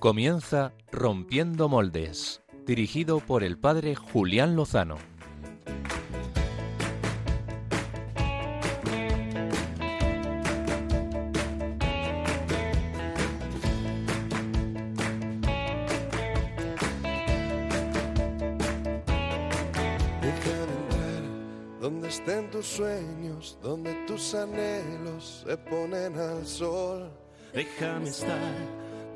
Comienza Rompiendo Moldes, dirigido por el padre Julián Lozano. Estén tus sueños, donde tus anhelos se ponen al sol. Déjame estar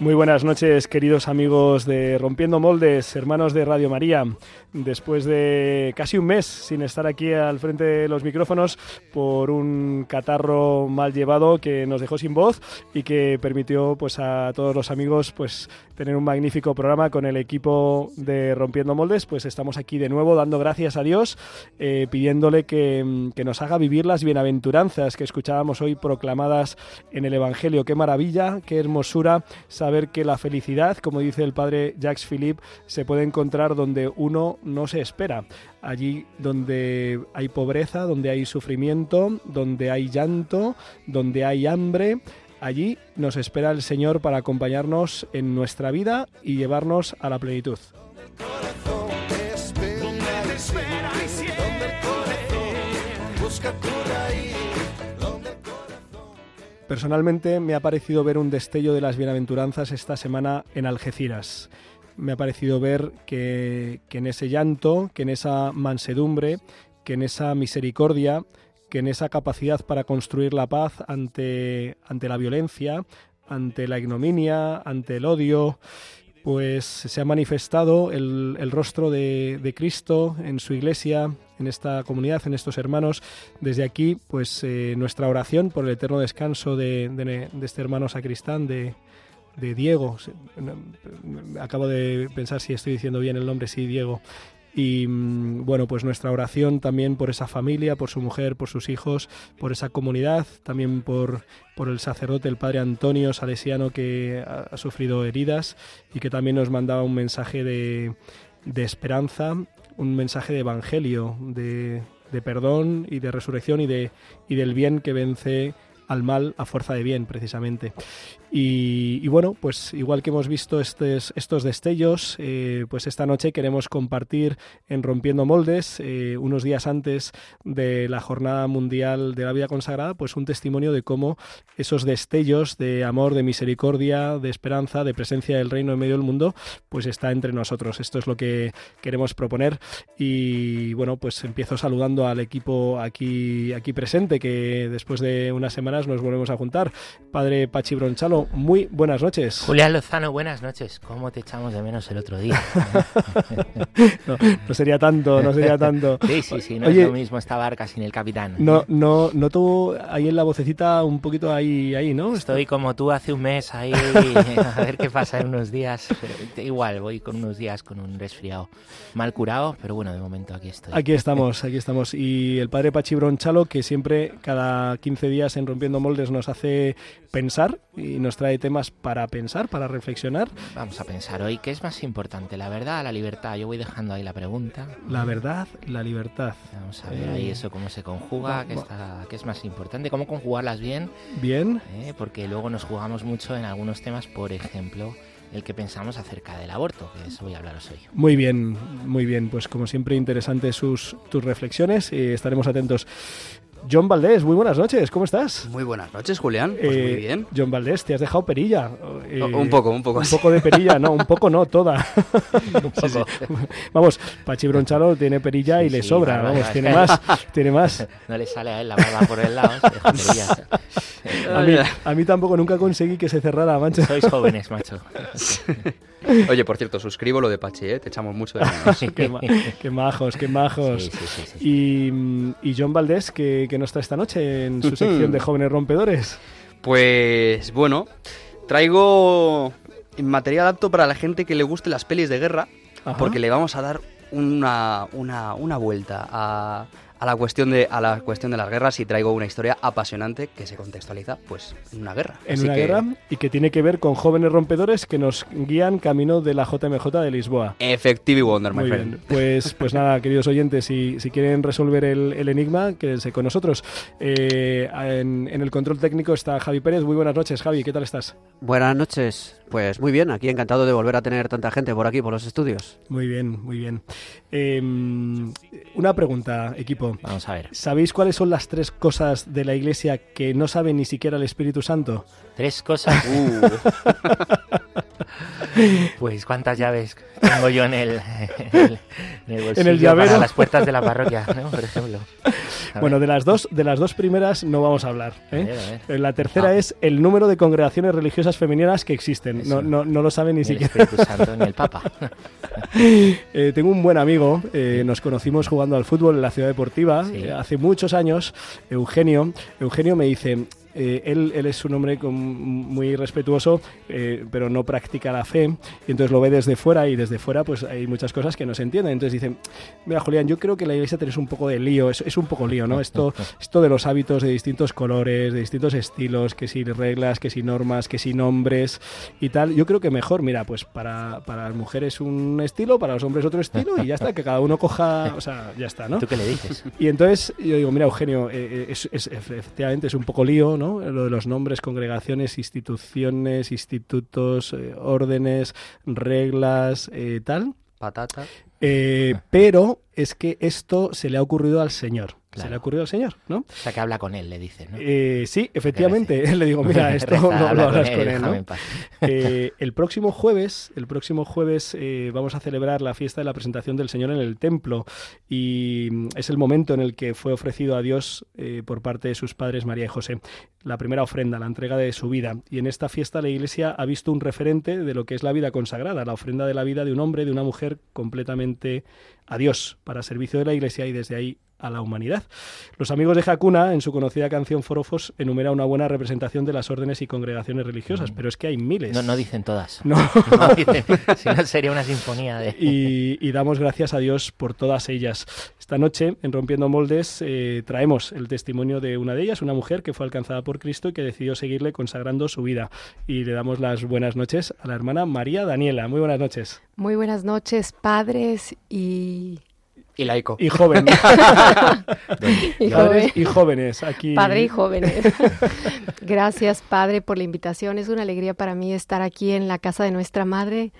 Muy buenas noches, queridos amigos de Rompiendo Moldes, hermanos de Radio María. Después de casi un mes sin estar aquí al frente de los micrófonos por un catarro mal llevado que nos dejó sin voz y que permitió pues a todos los amigos pues tener un magnífico programa con el equipo de Rompiendo Moldes, pues estamos aquí de nuevo dando gracias a Dios, eh, pidiéndole que, que nos haga vivir las bienaventuranzas que escuchábamos hoy proclamadas en el Evangelio. Qué maravilla, qué hermosura saber que la felicidad, como dice el padre Jacques Philippe, se puede encontrar donde uno no se espera. Allí donde hay pobreza, donde hay sufrimiento, donde hay llanto, donde hay hambre, allí nos espera el Señor para acompañarnos en nuestra vida y llevarnos a la plenitud. Personalmente me ha parecido ver un destello de las bienaventuranzas esta semana en Algeciras. Me ha parecido ver que, que en ese llanto, que en esa mansedumbre, que en esa misericordia, que en esa capacidad para construir la paz ante, ante la violencia, ante la ignominia, ante el odio, pues se ha manifestado el, el rostro de, de Cristo en su iglesia, en esta comunidad, en estos hermanos. Desde aquí, pues eh, nuestra oración por el eterno descanso de, de- de este hermano sacristán, de, Diego. Acabo de pensar si estoy diciendo bien el nombre, sí, Diego. Y mm, bueno, pues nuestra oración también por esa familia, por su mujer, por sus hijos, por esa comunidad, también por, por el sacerdote, el padre Antonio Salesiano, que ha, sufrido heridas y que también nos mandaba un mensaje de, de esperanza, un mensaje de evangelio, de, de perdón y de resurrección y, de, y del bien que vence al mal a fuerza de bien, precisamente. Y, y bueno, pues igual que hemos visto estes- estos destellos, eh, pues esta noche queremos compartir en Rompiendo Moldes, eh, unos días antes de la Jornada Mundial de la Vida Consagrada, pues un testimonio de cómo esos destellos de amor, de misericordia, de esperanza, de presencia del reino en medio del mundo, pues está entre nosotros. Esto es lo que queremos proponer. Y bueno, pues empiezo saludando al equipo aquí, aquí presente, que después de unas semanas nos volvemos a juntar. Padre Pachi Bronchalo, muy buenas noches. Julián Lozano, buenas noches. ¿Cómo te echamos de menos el otro día? No, no sería tanto, no sería tanto. Sí, sí, sí, no Oye, es lo mismo esta barca sin el capitán. No, no, noto ahí en la vocecita un poquito ahí, ahí, ¿no? Estoy como tú hace un mes ahí, a ver qué pasa en unos días. Pero igual, voy con unos días con un resfriado mal curado, pero bueno, de momento aquí estoy. Aquí estamos, aquí estamos. Y el padre Pachi Bronchalo, que siempre, cada 15 días en Rompiendo Moldes, nos hace pensar y nos trae temas para pensar, para reflexionar. Vamos a pensar hoy, ¿qué es más importante, la verdad o la libertad? Yo voy dejando ahí la pregunta. La verdad, la libertad. Vamos a ver ahí eso cómo se conjuga, qué, está, qué es más importante, cómo conjugarlas bien, Bien, ¿eh? porque luego nos jugamos mucho en algunos temas, por ejemplo, el que pensamos acerca del aborto, que eso voy a hablaros hoy. muy bien, muy bien. Pues como siempre, interesantes sus, tus reflexiones y estaremos atentos. John Valdés, muy buenas noches, ¿cómo estás? Muy buenas noches, Julián. Pues Eh, muy bien. John Valdés, te has dejado perilla. Eh, un poco, un poco, Un poco de perilla, no, un poco no, toda. Un poco. Vamos, Pachi Bronchalo tiene perilla y le sí, sobra, vamos, tiene más, tiene más. No le sale a él la barba por el lado, se. A mí, a mí tampoco nunca conseguí que se cerrara, mancho. Sois jóvenes, macho. Oye, por cierto, suscribo lo de Pachi, ¿eh? Te echamos mucho de menos. qué, ma- qué majos, qué majos. Sí, sí, sí, sí. Y, mm, y John Valdés, que, que nos está esta noche en su sección de jóvenes rompedores. Pues bueno, traigo material apto para la gente que le guste las pelis de guerra. Ajá. porque le vamos a dar una, una, una vuelta a, a la cuestión de a la cuestión de las guerras y traigo una historia apasionante que se contextualiza pues en una guerra. En Así una que- guerra y que tiene que ver con jóvenes rompedores que nos guían camino de la JMJ de Lisboa. Effective Wonder, my Muy friend. bien, pues, pues nada, queridos oyentes, si, si quieren resolver el, el enigma, quédense con nosotros. Eh, en, en el control técnico está Javi Pérez. Muy buenas noches, Javi, ¿qué tal estás? Buenas noches. Pues muy bien, aquí encantado de volver a tener tanta gente por aquí, por los estudios. Muy bien, muy bien. Eh, una pregunta, equipo. Vamos a ver. ¿Sabéis cuáles son las tres cosas de la iglesia que no sabe ni siquiera el Espíritu Santo? Tres cosas. Uh, Pues cuántas llaves tengo yo en el, en el, en el llavero. para las puertas de la parroquia, ¿no? Por ejemplo. A Bueno, ver, de las dos, de las dos primeras no vamos a hablar. a ¿eh? ver, a ver. La tercera Ah. es el número de congregaciones religiosas femeninas que existen. No, no, no lo sabe ni Ni el siquiera. Espíritu Santo ni el Papa. Eh, tengo un buen amigo, eh, nos conocimos jugando al fútbol en la ciudad deportiva Sí. eh, hace muchos años, Eugenio. Eugenio me dice, eh, él, él es un hombre con- muy respetuoso, eh, pero no practica la fe, y entonces lo ve desde fuera y desde fuera pues hay muchas cosas que no se entienden. Entonces dice, mira Julián, yo creo que la iglesia tenéis un poco de lío, es, es un poco lío, ¿no? Esto, esto de los hábitos de distintos colores, de distintos estilos, que si reglas, que si normas, que si nombres y tal, yo creo que mejor, mira, pues para, para las mujeres un estilo, para los hombres otro estilo y ya está, que cada uno coja, o sea, ya está, ¿no? ¿Tú qué le dices? Y entonces yo digo, mira, Eugenio, eh, eh, es, es- efectivamente es un poco lío, ¿no? Lo de los nombres, congregaciones, instituciones, institutos, eh, órdenes, reglas, eh, tal. patata. Eh, pero es que esto se le ha ocurrido al Señor. Se le ha ocurrido al Señor, ¿no? O sea, que habla con él, le dices, ¿no? Eh, sí, efectivamente. Le digo, mira, esto Reza, lo, lo habla hablas con él, ¿no? Eh, el próximo jueves, el próximo jueves eh, vamos a celebrar la fiesta de la presentación del Señor en el templo y mm, es el momento en el que fue ofrecido a Dios por parte de sus padres María y José la primera ofrenda, la entrega de su vida. Y en esta fiesta la Iglesia ha visto un referente de lo que es la vida consagrada, la ofrenda de la vida de un hombre, de una mujer completamente a Dios para servicio de la Iglesia y desde ahí a la humanidad. Los amigos de Hakuna, en su conocida canción Forofos, enumera una buena representación de las órdenes y congregaciones religiosas, pero es que hay miles. No, no dicen todas. No. No dicen, si no sería una sinfonía de... y, y damos gracias a Dios por todas ellas. Esta noche, en Rompiendo Moldes, eh, traemos el testimonio de una de ellas, una mujer que fue alcanzada por Cristo y que decidió seguirle consagrando su vida. Y le damos las buenas noches a la hermana María Daniela. Muy buenas noches. Muy buenas noches, padres y, Y laico. Y joven. y Padres joven- y jóvenes. Aquí. padre y jóvenes. Gracias, padre, por la invitación. Es una alegría para mí estar aquí en la casa de nuestra madre,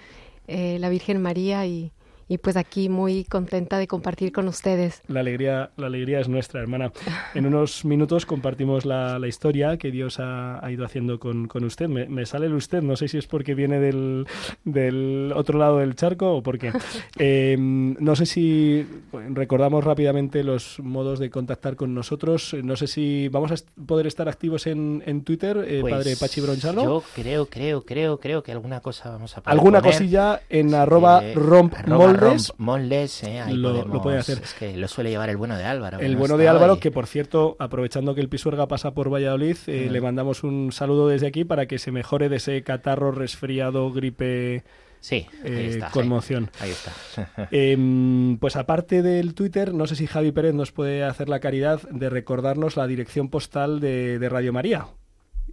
eh, la Virgen María, y, y pues aquí muy contenta de compartir con ustedes. La alegría, la alegría es nuestra, hermana. En unos minutos compartimos la, la historia que Dios ha, ha ido haciendo con, con usted. Me, me sale el usted, no sé si es porque viene del, del otro lado del charco o por qué. Eh, no sé si recordamos rápidamente los modos de contactar con nosotros. No sé si vamos a est- poder estar activos en, en Twitter, eh, Pues, padre Pachi Bronchalo. Yo creo, creo, creo, creo que alguna cosa vamos a poder Alguna poner. cosilla en Sí, arroba que- romp arroba moldes. moldes, eh, ahí lo- puede hacer. Es que lo suele llevar el bueno de Álvaro. El no bueno de Álvaro, que por cierto, aprovechando que el Pisuerga pasa por Valladolid, eh, Mm. le mandamos un saludo desde aquí para que se mejore de ese catarro, resfriado, gripe, Sí, ahí eh, sí. conmoción. Ahí está. Em, pues aparte del Twitter, no sé si Javi Pérez nos puede hacer la caridad de recordarnos la dirección postal de, de Radio María.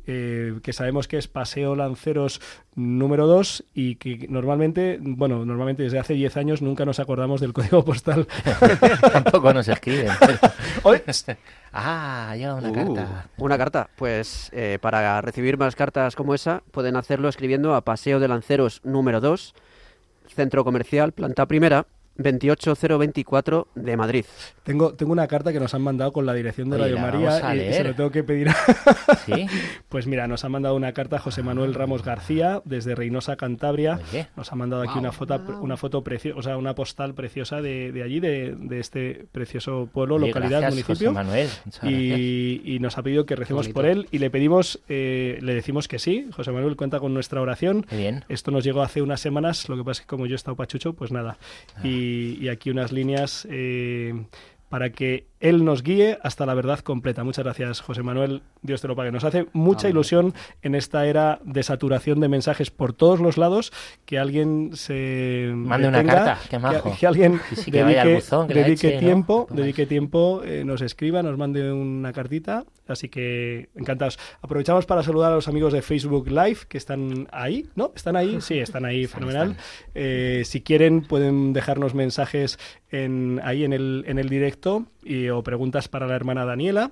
Eh, que sabemos que es Paseo Lanceros número 2 y que normalmente, bueno, normalmente desde hace 10 años nunca nos acordamos del código postal. Tampoco nos escriben. pero- Hoy, Ah, llega una Uh. carta. Una carta, pues eh, para recibir más cartas como esa, pueden hacerlo escribiendo a Paseo de Lanceros número 2, Centro Comercial, planta primera, 28024 de Madrid. Tengo, tengo una carta que nos han mandado con la dirección de Oye, Radio la María y, y se lo tengo que pedir. a- ¿Sí? pues mira, nos ha mandado una carta José Manuel Ramos García desde Reynosa, Cantabria. Oye. Nos ha mandado aquí una foto, Wow. una foto preciosa, o sea, una postal preciosa de, de allí, de, de este precioso pueblo, Oye, localidad, gracias, municipio. José Manuel. Y, y nos ha pedido que recemos por él y le pedimos, eh, le decimos que sí. José Manuel cuenta con nuestra oración. Bien. Esto nos llegó hace unas semanas, lo que pasa es que como yo he estado pachucho, pues nada. Ah. Y, y aquí unas líneas eh, para que Él nos guíe hasta la verdad completa. Muchas gracias, José Manuel. Dios te lo pague. Nos hace mucha ilusión en esta era de saturación de mensajes por todos los lados que alguien se mande una carta, qué majo. Que, alguien dedique, tiempo, dedique tiempo, eh, nos escriba, nos mande una cartita. Así que encantados. Aprovechamos para saludar a los amigos de Facebook Live que están ahí, ¿no? ¿Están ahí? Sí, están ahí, fenomenal. Eh, si quieren pueden dejarnos mensajes en, ahí en el, en el directo o preguntas para la hermana Daniela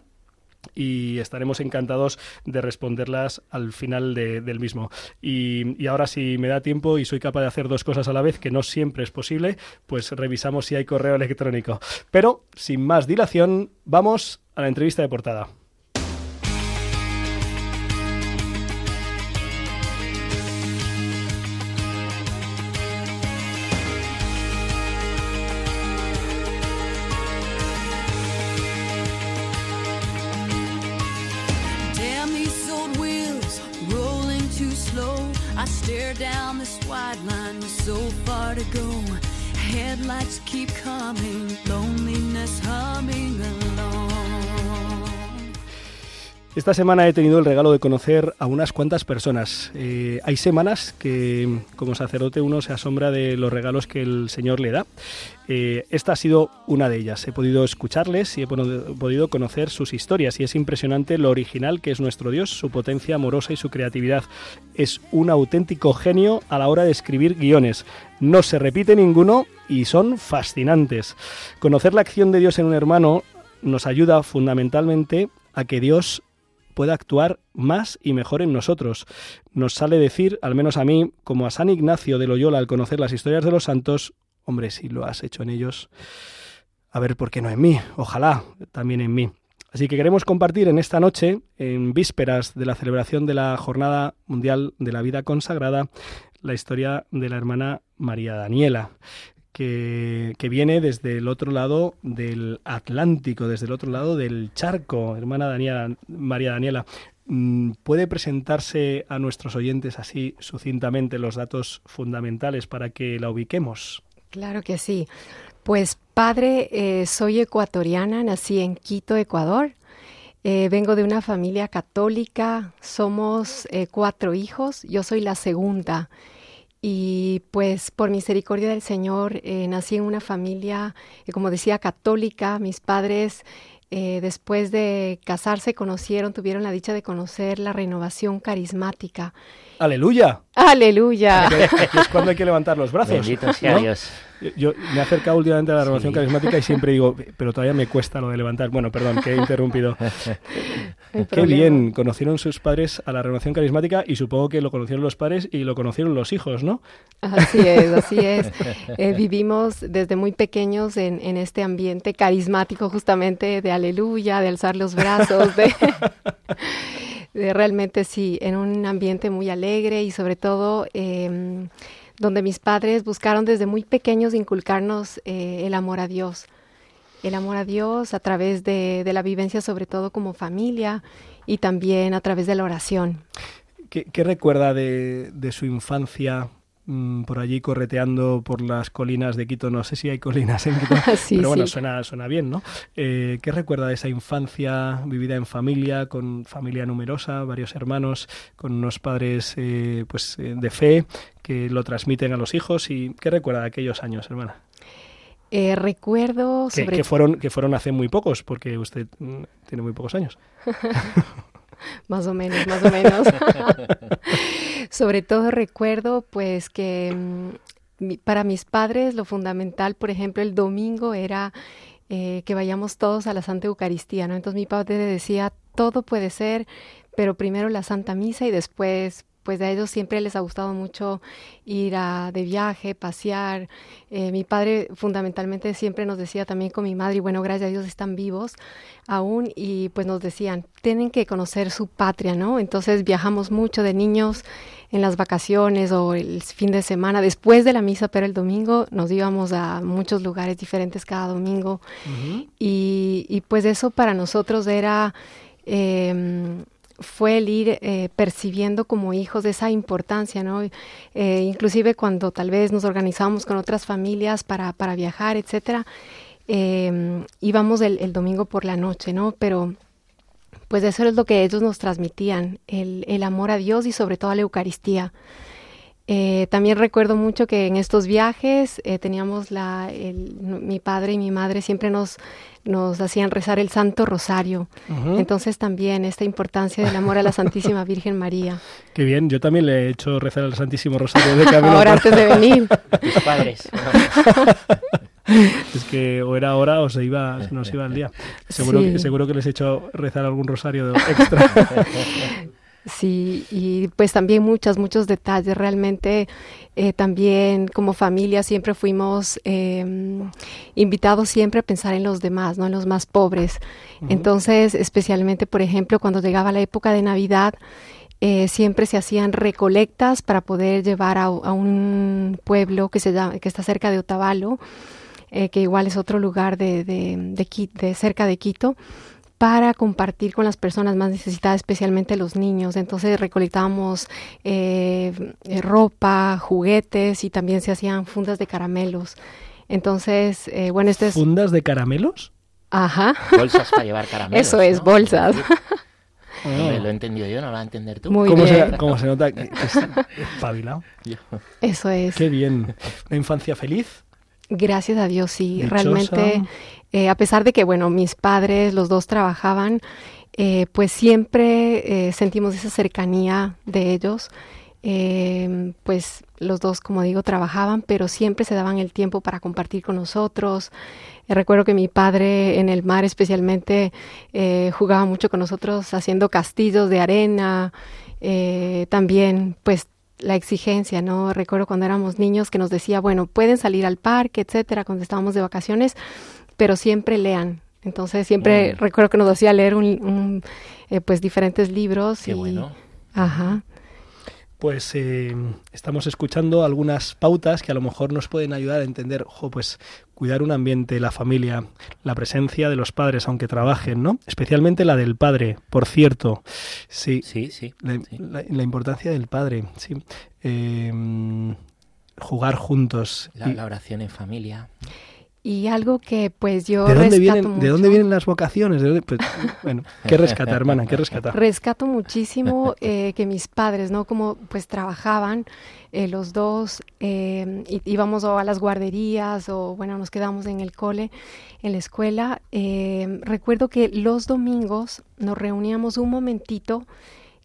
y estaremos encantados de responderlas al final del mismo. Y, y, ahora si me da tiempo y soy capaz de hacer dos cosas a la vez, que no siempre es posible, pues revisamos si hay correo electrónico. Pero, sin más dilación, vamos a la entrevista de portada. Esta semana he tenido el regalo de conocer a unas cuantas personas. Eh, hay semanas que como sacerdote uno se asombra de los regalos que el Señor le da. Eh, esta ha sido una de ellas. He podido escucharles y he podido conocer sus historias y es impresionante lo original que es nuestro Dios, su potencia amorosa y su creatividad. Es un auténtico genio a la hora de escribir guiones. No se repite ninguno y son fascinantes. Conocer la acción de Dios en un hermano nos ayuda fundamentalmente a que Dios pueda actuar más y mejor en nosotros. Nos sale decir, al menos a mí, como a San Ignacio de Loyola al conocer las historias de los santos, Hombre, si lo has hecho en ellos, a ver por qué no en mí, ojalá también en mí. Así que queremos compartir en esta noche, en vísperas de la celebración de la Jornada Mundial de la Vida Consagrada, la historia de la hermana María Daniela, que, viene desde el otro lado del Atlántico, desde el otro lado del charco. Hermana Daniela, María Daniela, mm, ¿puede presentarse a nuestros oyentes así sucintamente los datos fundamentales para que la ubiquemos? Claro que sí. Pues padre, eh, soy ecuatoriana, nací en Quito, Ecuador. Eh, vengo de una familia católica, somos eh, cuatro hijos, yo soy la segunda. Y pues por misericordia del Señor nací en una familia, como decía, católica. Mis padres después de casarse conocieron, tuvieron la dicha de conocer la renovación carismática. Aleluya. Aleluya. es cuando hay que levantar los brazos. Bendito sea Dios. Yo me he acercado últimamente a la renovación carismática y siempre digo, pero todavía me cuesta lo de levantar. Bueno, perdón, que he interrumpido. Qué bien, conocieron sus padres a la renovación carismática y supongo que lo conocieron los padres y lo conocieron los hijos, ¿no? Así es, así es. Eh, vivimos desde muy pequeños en, en, este ambiente carismático justamente de aleluya, de alzar los brazos, de... realmente sí, en un ambiente muy alegre y sobre todo em, donde mis padres buscaron desde muy pequeños inculcarnos eh, el amor a Dios. El amor a Dios a través de, la vivencia, sobre todo como familia, y también a través de la oración. ¿Qué, recuerda de, de, su infancia Mm, por allí correteando por las colinas de Quito. No sé si hay colinas en Quito, pero bueno, suena, suena bien, ¿no? Eh, ¿Qué recuerda de esa infancia vivida en familia, con familia numerosa, varios hermanos, con unos padres eh, pues, eh, de fe que lo transmiten a los hijos? ¿Y qué recuerda de aquellos años, hermana? Recuerdo sobre... Que, fueron, que fueron hace muy pocos, porque usted mm, tiene muy pocos años. más o menos, más o menos. Sobre todo recuerdo pues que mm, para mis padres lo fundamental, por ejemplo, el domingo era eh, que vayamos todos a la Santa Eucaristía, ¿no? Entonces mi padre decía, todo puede ser, pero primero la Santa Misa y después pues a ellos siempre les ha gustado mucho ir a, de viaje, pasear. Eh, mi padre fundamentalmente siempre nos decía también con mi madre, y bueno, gracias a Dios están vivos aún, y pues nos decían, tienen que conocer su patria, ¿no? Entonces viajamos mucho de niños en las vacaciones o el fin de semana, después de la misa, pero el domingo nos íbamos a muchos lugares diferentes cada domingo. y, y, pues eso para nosotros era... Eh, fue el ir eh, percibiendo como hijos esa importancia, ¿no? Eh, inclusive cuando tal vez nos organizamos con otras familias para, para viajar, etcétera, eh, íbamos el, el domingo por la noche, ¿no? Pero pues eso es lo que ellos nos transmitían, el, el amor a Dios y sobre todo a la Eucaristía. Eh, también recuerdo mucho que en estos viajes eh, teníamos la, el- mi padre y mi madre siempre nos, nos hacían rezar el Santo Rosario. Ujú. Entonces también esta importancia del amor a la Santísima Virgen María. Qué bien, yo también le he hecho rezar al Santísimo Rosario de camino. Ahora antes de venir. Padres. Es que o era hora o se iba, se nos iba el día. Seguro, Sí. que, seguro que les he hecho rezar algún rosario extra. Sí, y pues también muchos, muchos detalles. Realmente eh, también como familia siempre fuimos eh, invitados siempre a pensar en los demás, ¿no? En los más pobres. Entonces, especialmente, por ejemplo, cuando llegaba la época de Navidad, eh, siempre se hacían recolectas para poder llevar a, a un pueblo que, se llama, que está cerca de Otavalo, eh, que igual es otro lugar de, de, de cerca de Quito para compartir con las personas más necesitadas, especialmente los niños. Entonces recolectábamos eh, eh, ropa, juguetes y también se hacían fundas de caramelos. Entonces, eh, bueno, este es... ¿Fundas de caramelos? Ajá, Bolsas para llevar caramelos. eso es, ¿no? bolsas. Hombre, lo he entendido yo, no lo vas a entender tú. Muy ¿Cómo, bien, se, cómo se nota que, que es espabilado? Eso es. Qué bien. Una infancia feliz. Gracias a Dios, sí. Dichosa. Realmente, eh, a pesar de que, bueno, mis padres, los dos trabajaban, eh, pues siempre eh, sentimos esa cercanía de ellos. Eh, pues los dos, como digo, trabajaban, pero siempre se daban el tiempo para compartir con nosotros. Recuerdo que mi padre en el mar especialmente jugaba mucho con nosotros haciendo castillos de arena. También, pues la exigencia, ¿no? Recuerdo cuando éramos niños que nos decía, bueno, pueden salir al parque, etcétera, cuando estábamos de vacaciones, pero siempre lean. Entonces siempre Mm. recuerdo que nos hacía leer un, un, eh, pues diferentes libros Qué y bueno. ajá. Pues eh, estamos escuchando algunas pautas que a lo mejor nos pueden ayudar a entender, ojo, pues cuidar un ambiente, la familia, la presencia de los padres, aunque trabajen, ¿no? Especialmente la del padre, por cierto. Sí, Sí, sí. la, sí. la- la importancia del padre, sí. Eh, jugar juntos. La, Y- la oración en familia. Y algo que pues yo ¿De dónde, rescato vienen, ¿De dónde vienen las vocaciones? ¿De dónde- pues, bueno, ¿qué rescata, hermana? ¿Qué rescata? Rescato muchísimo eh, que mis padres, ¿no? Como pues trabajaban eh, los dos, eh, íbamos o a las guarderías o bueno, nos quedamos en el cole, en la escuela. Eh, recuerdo que los domingos nos reuníamos un momentito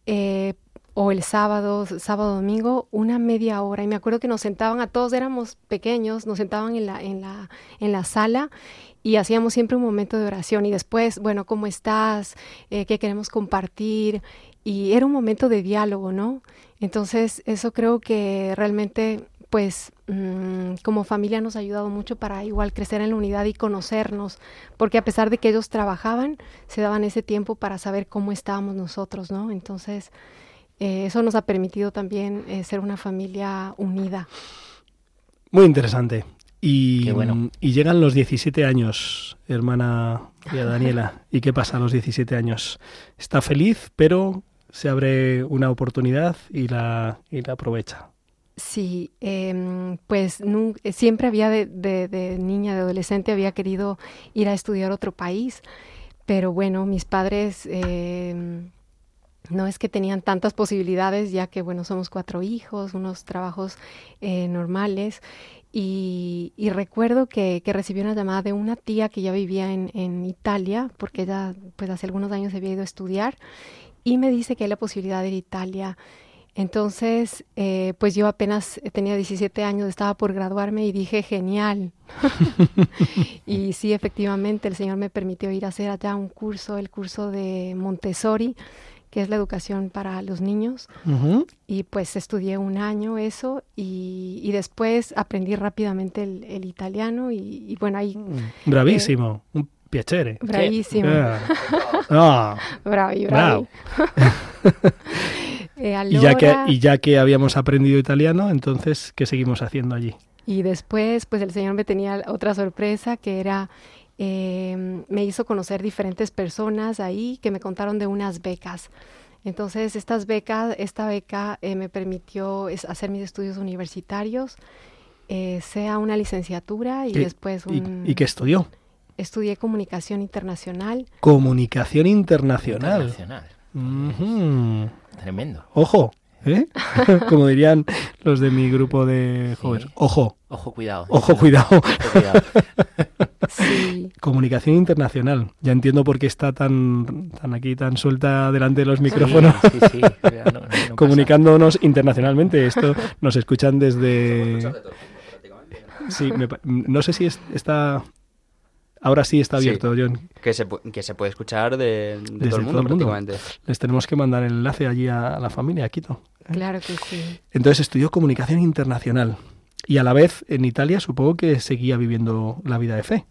eh, o el sábado, sábado, domingo, una media hora. Y me acuerdo que nos sentaban a todos, éramos pequeños, nos sentaban en la, en la, en la sala y hacíamos siempre un momento de oración. Y después, bueno, ¿cómo estás? Eh, ¿Qué queremos compartir? Y era un momento de diálogo, ¿no? Entonces, eso creo que realmente, pues, mm, como familia nos ha ayudado mucho para igual crecer en la unidad y conocernos, porque a pesar de que ellos trabajaban, se daban ese tiempo para saber cómo estábamos nosotros, ¿no? Entonces, eh, eso nos ha permitido también eh, ser una familia unida. Muy interesante. Y, Qué bueno. y llegan los 17 años, hermana María Daniela. ¿Y qué pasa a los 17 años? Está feliz, pero se abre una oportunidad y la, y la aprovecha. Sí, em, pues eh, siempre había de, de- de niña, de adolescente, había querido ir a estudiar a otro país, pero bueno, mis padres em, no es que tenían tantas posibilidades, ya que bueno, somos cuatro hijos, unos trabajos eh, normales, y, y recuerdo que, que recibí una llamada de una tía que ya vivía en, en Italia, porque ella pues hace algunos años había ido a estudiar, y me dice que hay la posibilidad de ir a Italia. Entonces, eh, pues yo apenas tenía 17 años, estaba por graduarme y dije, genial. y sí, efectivamente, el Señor me permitió ir a hacer allá un curso, el curso de Montessori, que es la educación para los niños. Y pues estudié un año eso y, y después aprendí rápidamente el, el italiano y, y bueno, ahí Bravísimo. Un piacere. bravísimo, Ah. Ah. bravi, Bravo. bravi. Eh, Y, ya que, y ya que habíamos aprendido italiano, entonces, ¿qué seguimos haciendo allí? Y después, pues el Señor me tenía otra sorpresa que era, eh, me hizo conocer diferentes personas ahí que me contaron de unas becas. Entonces, estas becas, esta beca eh, me permitió es- hacer mis estudios universitarios, eh, sea una licenciatura y ¿Y- después ¿Y, un... y qué estudió? estudié comunicación internacional. Comunicación internacional. Internacional. Ujú. Tremendo. Ojo, ¿eh? Como dirían los de mi grupo de jóvenes. Sí. Ojo, Ojo, cuidado. ojo, cuidado. Ojo, cuidado. Sí, Comunicación internacional. Ya entiendo por qué está tan, tan aquí, tan suelta delante de los micrófonos. Sí, sí, sí. Ya no- no pasa. Comunicándonos internacionalmente. Esto nos escuchan desde. Sí, me no sé si es- está. Ahora sí está Sí. abierto, John. Que se, que se puede escuchar de, de Desde todo el mundo todo el mundo. prácticamente. Les tenemos que mandar el enlace allí a la familia, a Quito. claro que sí. Entonces estudió comunicación internacional. Y a la vez en Italia supongo que seguía viviendo la vida de fe.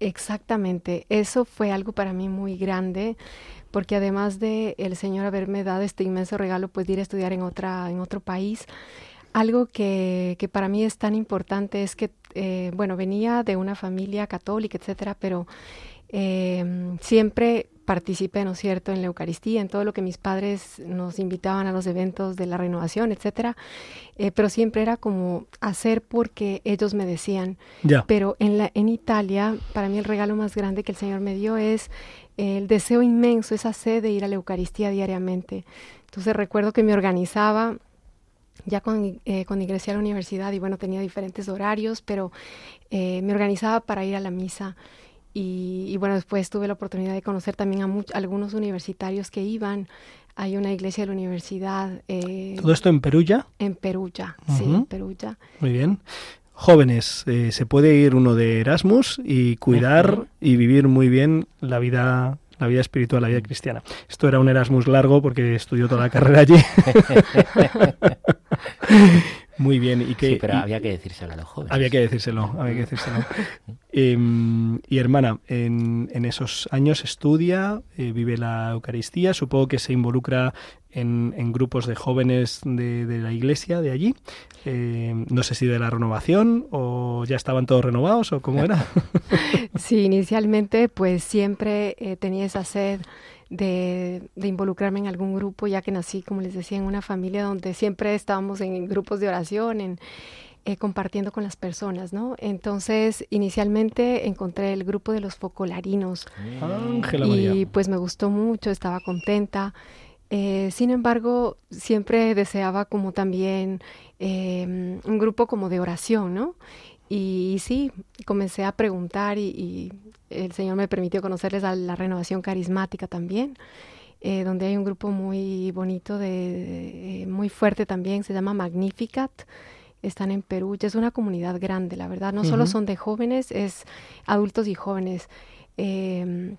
Exactamente, eso fue algo para mí muy grande, porque además de el Señor haberme dado este inmenso regalo, pues de ir a estudiar en otra, en otro país, algo que, que para mí es tan importante es que, eh, bueno, venía de una familia católica, etcétera, pero eh, siempre participé, ¿no es cierto?, en la Eucaristía, en todo lo que mis padres nos invitaban a los eventos de la renovación, etcétera, eh, pero siempre era como hacer porque ellos me decían, Ya. pero en, la, en Italia, para mí el regalo más grande que el Señor me dio es el deseo inmenso, esa sed de ir a la Eucaristía diariamente. Entonces recuerdo que me organizaba ya con, eh, cuando ingresé a la universidad y bueno, tenía diferentes horarios, pero eh, me organizaba para ir a la misa. Y, y bueno, después tuve la oportunidad de conocer también a much- algunos universitarios que iban. Hay una iglesia de la universidad eh, Todo esto en Perugia. en Perugia, sí, en Perugia. Muy bien. Jóvenes, eh, se puede ir uno de Erasmus y cuidar y vivir muy bien la vida, la vida espiritual, la vida cristiana. Esto era un Erasmus largo porque estudió toda la carrera allí. muy bien. Y que, Sí, pero y- había que decírselo a los jóvenes. había que decírselo, había que decírselo. Em, y hermana, en, en esos años estudia, eh, vive la Eucaristía, supongo que se involucra en, en grupos de jóvenes de, de la iglesia de allí. Em, no sé si de la renovación o ya estaban todos renovados o cómo era. Sí, inicialmente pues siempre eh, tenía esa sed de, de involucrarme en algún grupo, ya que nací, como les decía, en una familia donde siempre estábamos en grupos de oración, en, eh, compartiendo con las personas, ¿no? Entonces, inicialmente encontré el grupo de los focolarinos Ángela y María. pues me gustó mucho, estaba contenta. Eh, sin embargo, siempre deseaba como también eh, un grupo como de oración, ¿no? Y, sí, comencé a preguntar y, y el Señor me permitió conocerles a la renovación carismática también, eh, donde hay un grupo muy bonito, de, muy fuerte también, se llama Magnificat. Están en Perú, ya es una comunidad grande, la verdad. No solo son de jóvenes, es adultos y jóvenes. Eh,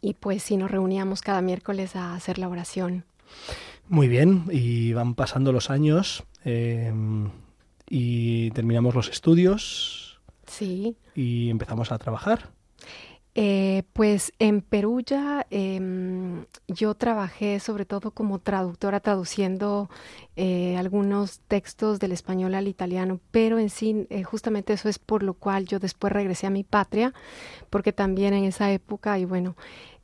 y pues sí, nos reuníamos cada miércoles a hacer la oración. Muy bien, y van pasando los años em, y terminamos los estudios Sí. y empezamos a trabajar. Eh, pues en Perugia em, yo trabajé sobre todo como traductora, traduciendo eh, algunos textos del español al italiano, pero en sí eh, justamente eso es por lo cual yo después regresé a mi patria, porque también en esa época, y bueno,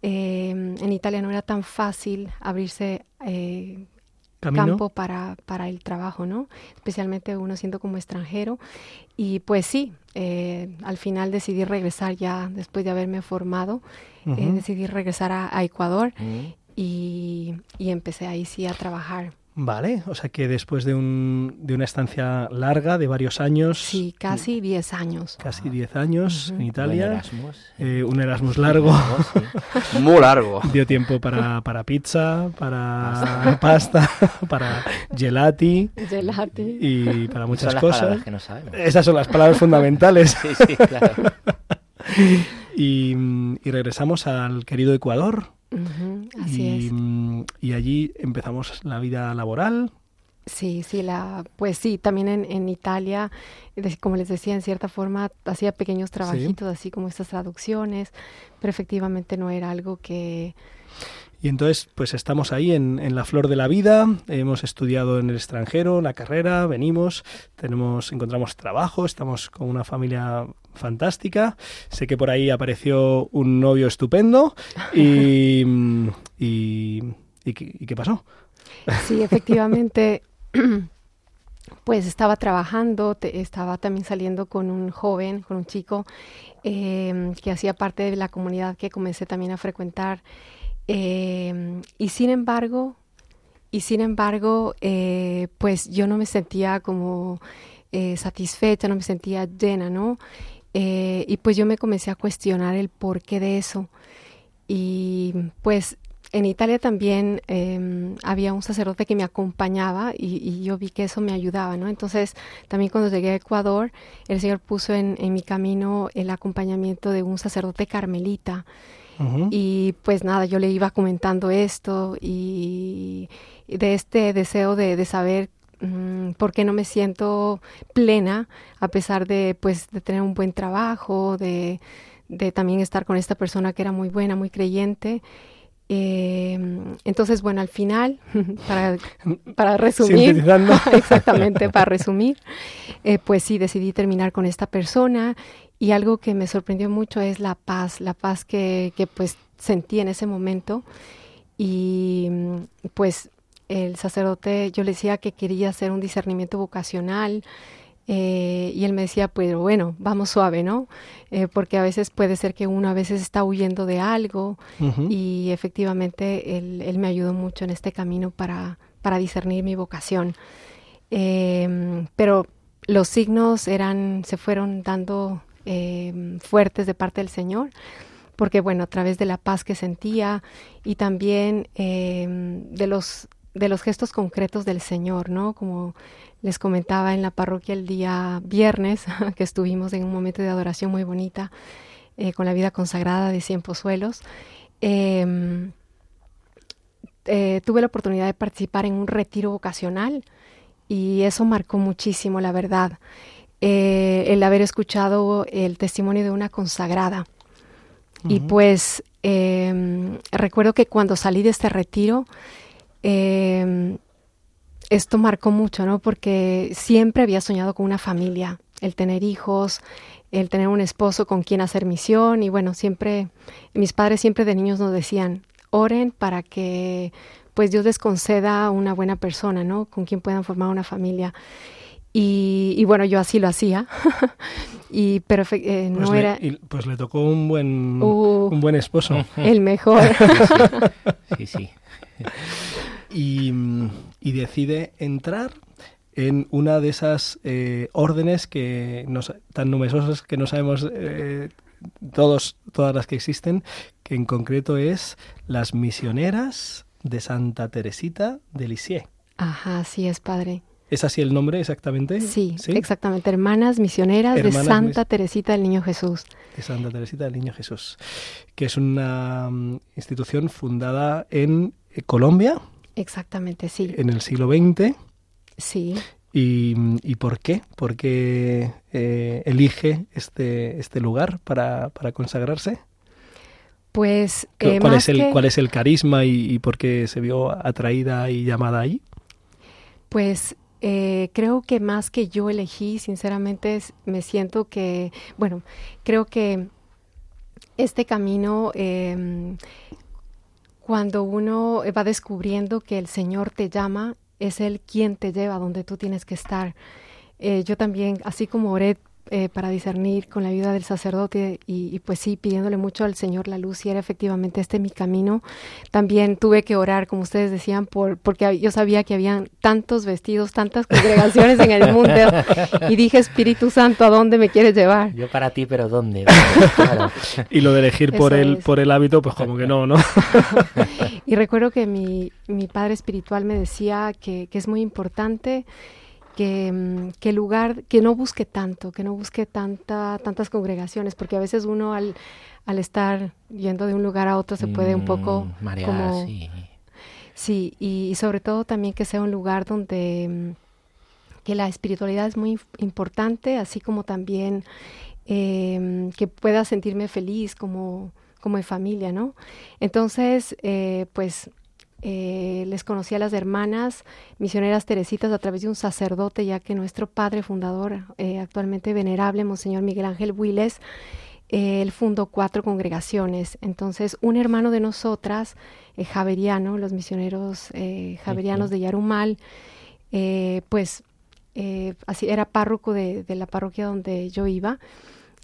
em, en Italia no era tan fácil abrirse eh, Camino. campo para, para el trabajo, ¿no? Especialmente uno siendo como extranjero. Y pues sí, eh, al final decidí regresar ya después de haberme formado, eh, decidí regresar a, a Ecuador Mm. y, y empecé ahí sí a trabajar. Vale, o sea que después de, un, de una estancia larga, de varios años, Sí, casi 10 años. casi 10 años en Italia, Buen Erasmus. eh, un Erasmus largo, sí. Muy largo. dio tiempo para, para pizza, para pasta, para gelati Gelati. y para muchas Son las cosas. palabras que no sabemos. Esas son las palabras fundamentales. Sí, sí, claro. Y, mm, y regresamos al querido Ecuador. Ujú, así y, es. mm, y allí empezamos la vida laboral. Sí, sí, la, pues sí, también en, en Italia, como les decía, en cierta forma hacía pequeños trabajitos, así como estas traducciones, pero efectivamente no era algo que, Y entonces, pues estamos ahí en, en la flor de la vida, hemos estudiado en el extranjero, la carrera, venimos, tenemos, encontramos trabajo, estamos con una familia fantástica. Sé que por ahí apareció un novio estupendo y, y, y, ¿qué- y qué pasó? Sí, efectivamente. pues estaba trabajando, estaba también saliendo con un joven, con un chico em, que hacía parte de la comunidad que comencé también a frecuentar. Em, y sin embargo, y sin embargo, eh, pues yo no me sentía como eh, satisfecha, no me sentía llena, ¿no? Eh, y pues yo me comencé a cuestionar el porqué de eso. Y pues en Italia también em, había un sacerdote que me acompañaba y, yo vi que eso me ayudaba, ¿no? Entonces, también cuando llegué a Ecuador, el Señor puso en, mi camino el acompañamiento de un sacerdote carmelita. Y pues nada, yo le iba comentando esto y de este deseo de, saber mm, por qué no me siento plena a pesar de pues de tener un buen trabajo, de, de también estar con esta persona que era muy buena, muy creyente. Eh, entonces, bueno, al final, para, para resumir, exactamente, para resumir, eh, pues sí, decidí terminar con esta persona y algo que me sorprendió mucho es la paz, la paz que, que pues sentí en ese momento y pues el sacerdote, yo le decía que quería hacer un discernimiento vocacional, eh, y él me decía, pues bueno, vamos suave, ¿no? Eh, porque a veces puede ser que uno a veces está huyendo de algo y efectivamente él, me ayudó mucho en este camino para, para discernir mi vocación. Em, pero los signos eran, se fueron dando em, fuertes de parte del Señor porque bueno, a través de la paz que sentía y también em, de los de los gestos concretos del Señor, ¿no? Como les comentaba en la parroquia el día viernes, que estuvimos en un momento de adoración muy bonita eh, con la vida consagrada de Cien Pozuelos. Em, eh, tuve la oportunidad de participar en un retiro vocacional y eso marcó muchísimo, la verdad. Eh, el haber escuchado el testimonio de una consagrada. Y pues em, recuerdo que cuando salí de este retiro, em, esto marcó mucho, ¿no? Porque siempre había soñado con una familia, el tener hijos, el tener un esposo con quien hacer misión y bueno, siempre, mis padres siempre de niños nos decían, oren para que pues Dios les conceda una buena persona, ¿no? Con quien puedan formar una familia. Y, bueno, yo así lo hacía. y pero eh, no pues era. pues le tocó un buen, uh, un buen esposo. El mejor. sí, sí. y, decide entrar en una de esas eh, órdenes que tan numerosas que no sabemos eh, todos, todas las que existen, que en concreto es las misioneras de Santa Teresita de Lisieux. Ajá, sí es, padre. ¿Es así el nombre exactamente? Sí, exactamente. Hermanas Misioneras de Santa Teresita del Niño Jesús. De Santa Teresita del Niño Jesús, que es una mm, institución fundada en eh, Colombia. Exactamente, sí. En el siglo XX. Sí. ¿Y, y por qué? ¿Por qué eh, elige este, este lugar para, para consagrarse? Pues. Eh, ¿Cuál, es el, ¿Cuál es el carisma y, y, por qué se vio atraída y llamada ahí? Pues eh, creo que más que yo elegí, sinceramente, me siento que, bueno, creo que este camino, em, cuando uno va descubriendo que el Señor te llama, es Él quien te lleva donde tú tienes que estar. Eh, yo también, así como oré eh, para discernir con la ayuda del sacerdote y, pues sí, pidiéndole mucho al Señor la luz y era efectivamente este mi camino. También tuve que orar, como ustedes decían, por, porque yo sabía que habían tantos vestidos, tantas congregaciones en el mundo y dije, Espíritu Santo, ¿a dónde me quieres llevar? Yo para ti, pero ¿dónde? y lo de elegir por el, por el hábito, pues como que no, ¿no? y recuerdo que mi, mi padre espiritual me decía que, que es muy importante que, mm, que lugar, que no busque tanto, que no busque tanta, tantas congregaciones, porque a veces uno al, al estar yendo de un lugar a otro se puede un poco mm, como... Sí, sí y, sobre todo también que sea un lugar donde mm, que la espiritualidad es muy importante, así como también em, que pueda sentirme feliz como, como en familia, ¿no? Entonces, eh, pues eh, les conocí a las hermanas misioneras teresitas a través de un sacerdote, ya que nuestro padre fundador, eh, actualmente venerable, Monseñor Miguel Ángel Huiles, eh, él fundó cuatro congregaciones. Entonces, un hermano de nosotras, Javeriano, los misioneros Javerianos de Yarumal, pues eh, así era párroco de, de, la parroquia donde yo iba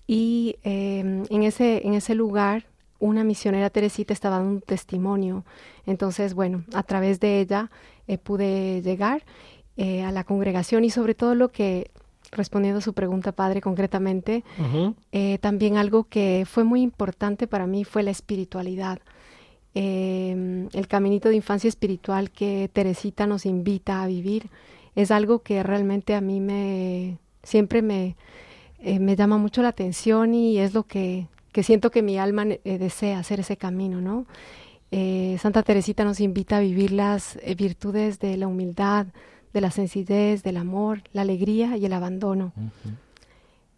y em, en, ese, en ese lugar una misionera Teresita estaba dando un testimonio. Entonces, bueno, a través de ella eh, pude llegar a la congregación y sobre todo lo que respondiendo a su pregunta, padre, concretamente, eh, también algo que fue muy importante para mí fue la espiritualidad. Em, el caminito de infancia espiritual que Teresita nos invita a vivir es algo que realmente a mí me siempre me, eh, me llama mucho la atención y es lo que, que siento que mi alma eh, desea hacer ese camino, ¿no? Santa Teresita nos invita a vivir las virtudes de la humildad, de la sencillez, del amor, la alegría y el abandono.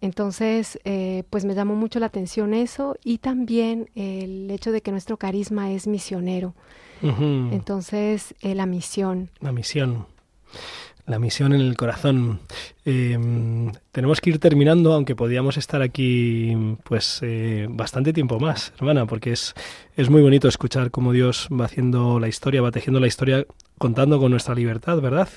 Entonces, eh, pues me llamó mucho la atención eso y también el hecho de que nuestro carisma es misionero. Entonces, eh, la misión. La misión. La misión en el corazón. Em, tenemos que ir terminando, aunque podíamos estar aquí pues eh, bastante tiempo más, hermana, porque es, es muy bonito escuchar cómo Dios va haciendo la historia, va tejiendo la historia contando con nuestra libertad, ¿verdad?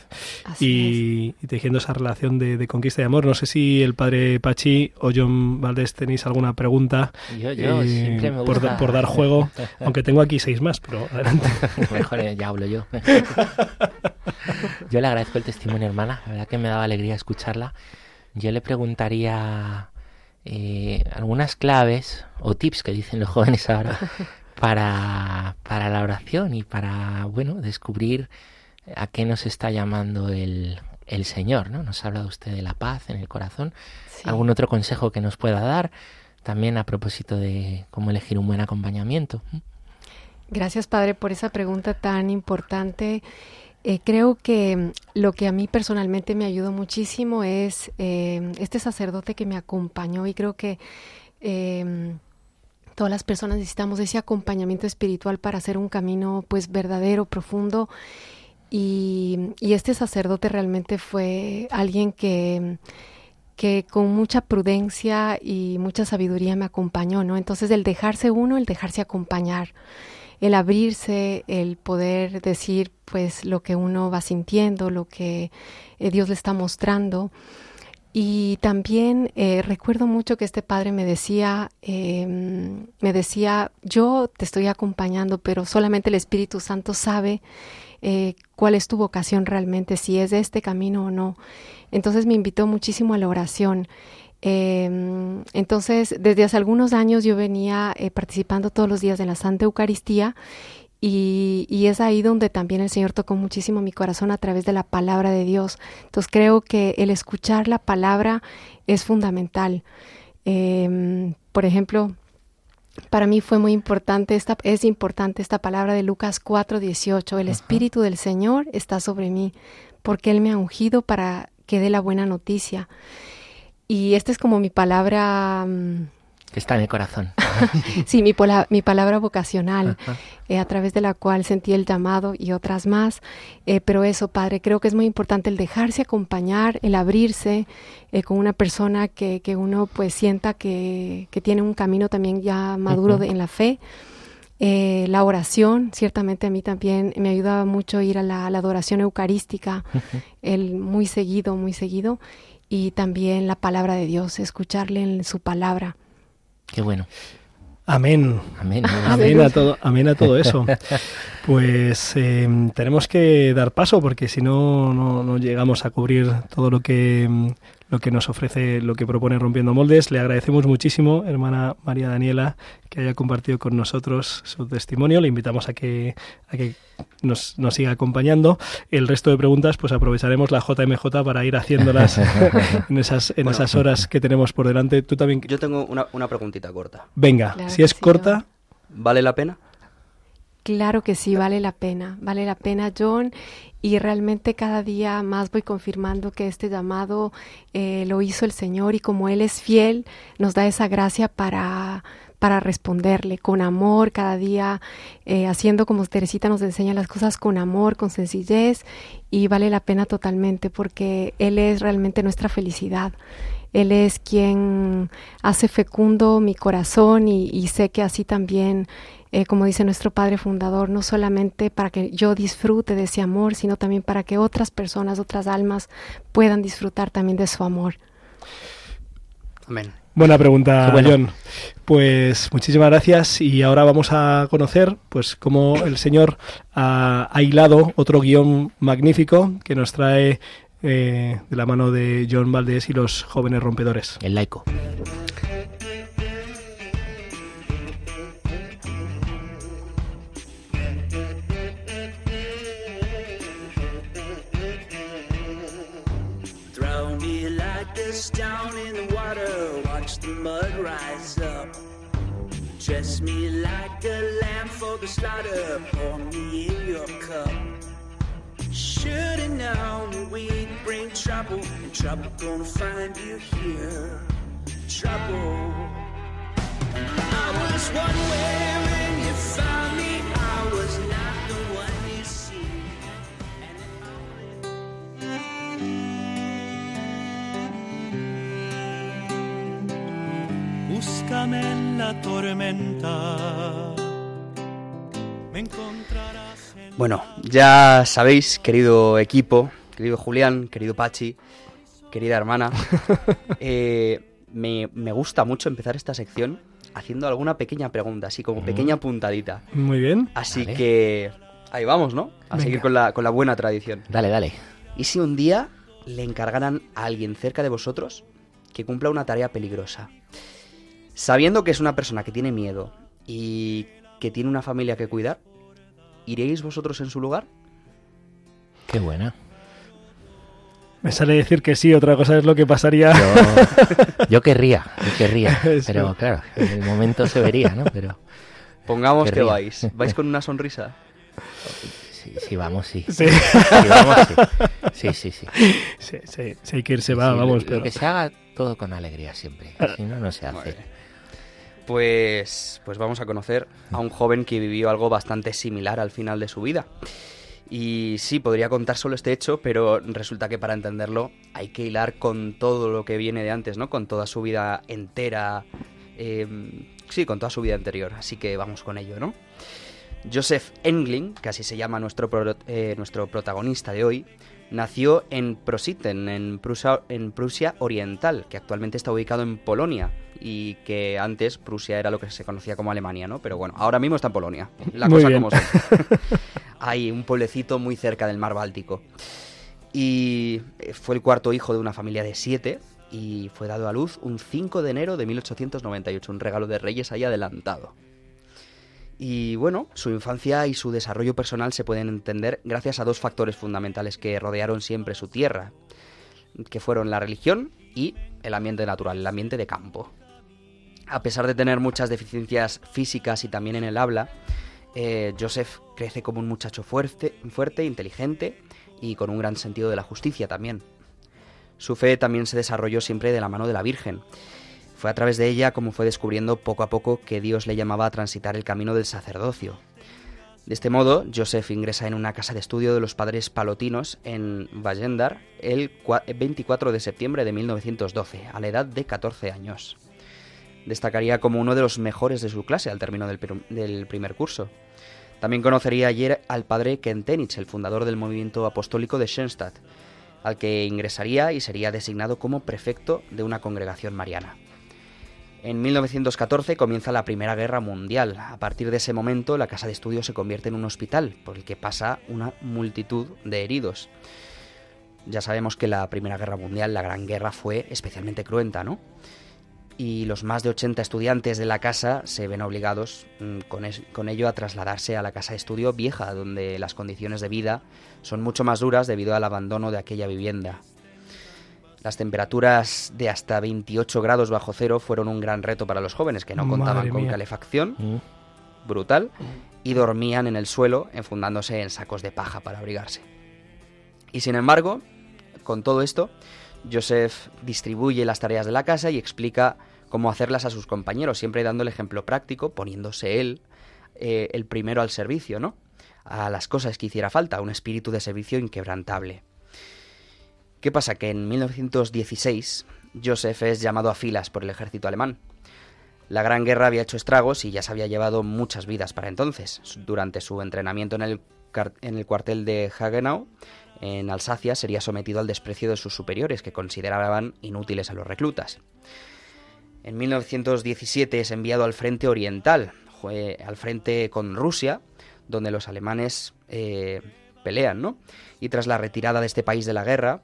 y, tejiendo esa relación de, conquista y amor. No sé si el padre Pachi o John Valdés tenéis alguna pregunta yo, yo, eh, me por, por, dar juego, aunque tengo aquí seis más, pero adelante. Mejor eh, ya hablo yo. yo le agradezco el testimonio, hermana. La verdad que me daba alegría escucharla. Yo le preguntaría eh, algunas claves o tips que dicen los jóvenes ahora para, para la oración y para, bueno, descubrir a qué nos está llamando el, el Señor, ¿no? Nos ha hablado usted de la paz en el corazón. ¿Algún otro consejo que nos pueda dar? También a propósito de cómo elegir un buen acompañamiento. Gracias, Padre, por esa pregunta tan importante. Eh, creo que lo que a mí personalmente me ayudó muchísimo es eh, este sacerdote que me acompañó y creo que eh, todas las personas necesitamos ese acompañamiento espiritual para hacer un camino pues verdadero, profundo. Y, este sacerdote realmente fue alguien que, que con mucha prudencia y mucha sabiduría me acompañó, ¿no? Entonces el dejarse uno, el dejarse acompañar, el abrirse, el poder decir pues lo que uno va sintiendo, lo que eh, Dios le está mostrando. Y también eh, recuerdo mucho que este padre me decía, em, me decía, yo te estoy acompañando, pero solamente el Espíritu Santo sabe eh, cuál es tu vocación realmente, si es de este camino o no. Entonces me invitó muchísimo a la oración. Em, entonces, desde hace algunos años yo venía eh, participando todos los días de la Santa Eucaristía y, es ahí donde también el Señor tocó muchísimo mi corazón a través de la palabra de Dios. Entonces creo que el escuchar la palabra es fundamental. Em, por ejemplo, para mí fue muy importante, esta, es importante esta palabra de Lucas 4:18. El Espíritu del Señor está sobre mí porque Él me ha ungido para que dé la buena noticia. Y esta es como mi palabra... Mm, que está en el corazón. sí, mi, mi palabra vocacional, eh, a través de la cual sentí el llamado y otras más. Eh, pero eso, Padre, creo que es muy importante el dejarse acompañar, el abrirse eh, con una persona que, que, uno pues sienta que, que, tiene un camino también ya maduro en la fe. la oración, ciertamente a mí también me ayudaba mucho ir a la, adoración eucarística, el muy seguido, muy seguido, y también la palabra de Dios, escucharle en su palabra. Qué bueno. Amén. Amén. Amén a todo, amén a todo eso. Pues em, tenemos que dar paso porque si no, no, llegamos a cubrir todo lo que, em, lo que nos ofrece, lo que propone Rompiendo Moldes. Le agradecemos muchísimo, hermana María Daniela, que haya compartido con nosotros su testimonio. Le invitamos a que, a que nos, nos siga acompañando. El resto de preguntas, pues aprovecharemos la JMJ para ir haciéndolas en esas, en esas horas que tenemos por delante. Tú también. Yo tengo una, una preguntita corta. Venga, si es corta. ¿Vale la pena? Claro que sí, vale la pena, vale la pena, John. Y realmente cada día más voy confirmando que este llamado eh, lo hizo el Señor y como Él es fiel, nos da esa gracia para, para responderle con amor cada día, eh, haciendo como Teresita nos enseña las cosas con amor, con sencillez y vale la pena totalmente porque Él es realmente nuestra felicidad. Él es quien hace fecundo mi corazón y, sé que así también, eh, como dice nuestro Padre Fundador, no solamente para que yo disfrute de ese amor, sino también para que otras personas, otras almas puedan disfrutar también de su amor. Amén. Buena pregunta, John. Pues muchísimas gracias y ahora vamos a conocer pues cómo el Señor ha, ha hilado otro guion magnífico que nos trae eh, de la mano de John Valdés y los jóvenes rompedores. El laico. Me like a lamb for the slaughter, pour me in your cup. Should've known we'd bring trouble, and trouble gonna find you here. Trouble. I was one way when you found me, Búscame en la tormenta, me encontrarás. Bueno, ya sabéis, querido equipo, querido Julián, querido Pachi, querida hermana, eh, me, gusta mucho empezar esta sección haciendo alguna pequeña pregunta, así como pequeña puntadita. Muy bien. Así que ahí vamos, ¿no? A seguir con la, con la buena tradición. Dale, dale. ¿Y si un día le encargaran a alguien cerca de vosotros que cumpla una tarea peligrosa? Sabiendo que es una persona que tiene miedo y que tiene una familia que cuidar, ¿iréis vosotros en su lugar? Qué buena. Me sale decir que sí, otra cosa es lo que pasaría. Yo, querría, yo querría. Pero claro, en el momento se vería, ¿no? Pero. Pongamos que vais. ¿Vais con una sonrisa? Sí, sí, vamos, sí. Sí. Sí, vamos, sí. Sí, sí, sí. Sí, hay que irse, va, vamos. Lo, que se haga todo con alegría siempre. Ah. Si no, no se hace. Pues, pues vamos a conocer a un joven que vivió algo bastante similar al final de su vida. Y sí, podría contar solo este hecho, pero resulta que para entenderlo hay que hilar con todo lo que viene de antes, ¿no? Con toda su vida entera. Em, sí, con toda su vida anterior. Así que vamos con ello, ¿no? Joseph Engling, que así se llama nuestro, eh, nuestro protagonista de hoy, nació en Prositten, en Prusia, en Prusia Oriental, que actualmente está ubicado en Polonia y que antes Prusia era lo que se conocía como Alemania, ¿no? Pero bueno, ahora mismo está en Polonia. La cosa como son. Hay un pueblecito muy cerca del mar Báltico. Y eh, fue el cuarto hijo de una familia de siete y fue dado a luz un 5 de enero de 1898, un regalo de Reyes ahí adelantado. Y bueno, su infancia y su desarrollo personal se pueden entender gracias a dos factores fundamentales que rodearon siempre su tierra, que fueron la religión y el ambiente natural, el ambiente de campo. A pesar de tener muchas deficiencias físicas y también en el habla, eh, Joseph crece como un muchacho fuerte, fuerte, inteligente y con un gran sentido de la justicia también. Su fe también se desarrolló siempre de la mano de la Virgen, fue a través de ella como fue descubriendo poco a poco que Dios le llamaba a transitar el camino del sacerdocio. De este modo, Joseph ingresa en una casa de estudio de los padres palotinos en Vallendar el 24 de septiembre de 1912, a la edad de 14 años. Destacaría como uno de los mejores de su clase al término del, primer curso. También conocería ayer al padre Kentenich, el fundador del movimiento apostólico de Schoenstatt, al que ingresaría y sería designado como prefecto de una congregación mariana. En 1914 comienza la Primera Guerra Mundial. A partir de ese momento, la casa de estudio se convierte en un hospital, por el que pasa una multitud de heridos. Ya sabemos que la Primera Guerra Mundial, la Gran Guerra, fue especialmente cruenta, ¿no? Y los más de 80 estudiantes de la casa se ven obligados mm, con, con ello a trasladarse a la casa de estudio vieja, donde las condiciones de vida son mucho más duras debido al abandono de aquella vivienda. Las temperaturas de hasta 28 grados bajo cero fueron un gran reto para los jóvenes que no contaban con calefacción, mm. brutal, y dormían en el suelo enfundándose en sacos de paja para abrigarse. Y sin embargo, con todo esto, Joseph distribuye las tareas de la casa y explica cómo hacerlas a sus compañeros, siempre dando el ejemplo práctico, poniéndose él eh, el primero al servicio, ¿no? A las cosas que hiciera falta, un espíritu de servicio inquebrantable. ¿Qué pasa? Que en 1916 Joseph es llamado a filas por el ejército alemán. La Gran Guerra había hecho estragos y ya se había llevado muchas vidas para entonces. Durante su entrenamiento en el, en el cuartel de Hagenau, en Alsacia, sería sometido al desprecio de sus superiores, que consideraban inútiles a los reclutas. En 1917 es enviado al frente oriental, al frente con Rusia, donde los alemanes eh, pelean, ¿no? Y tras la retirada de este país de la guerra,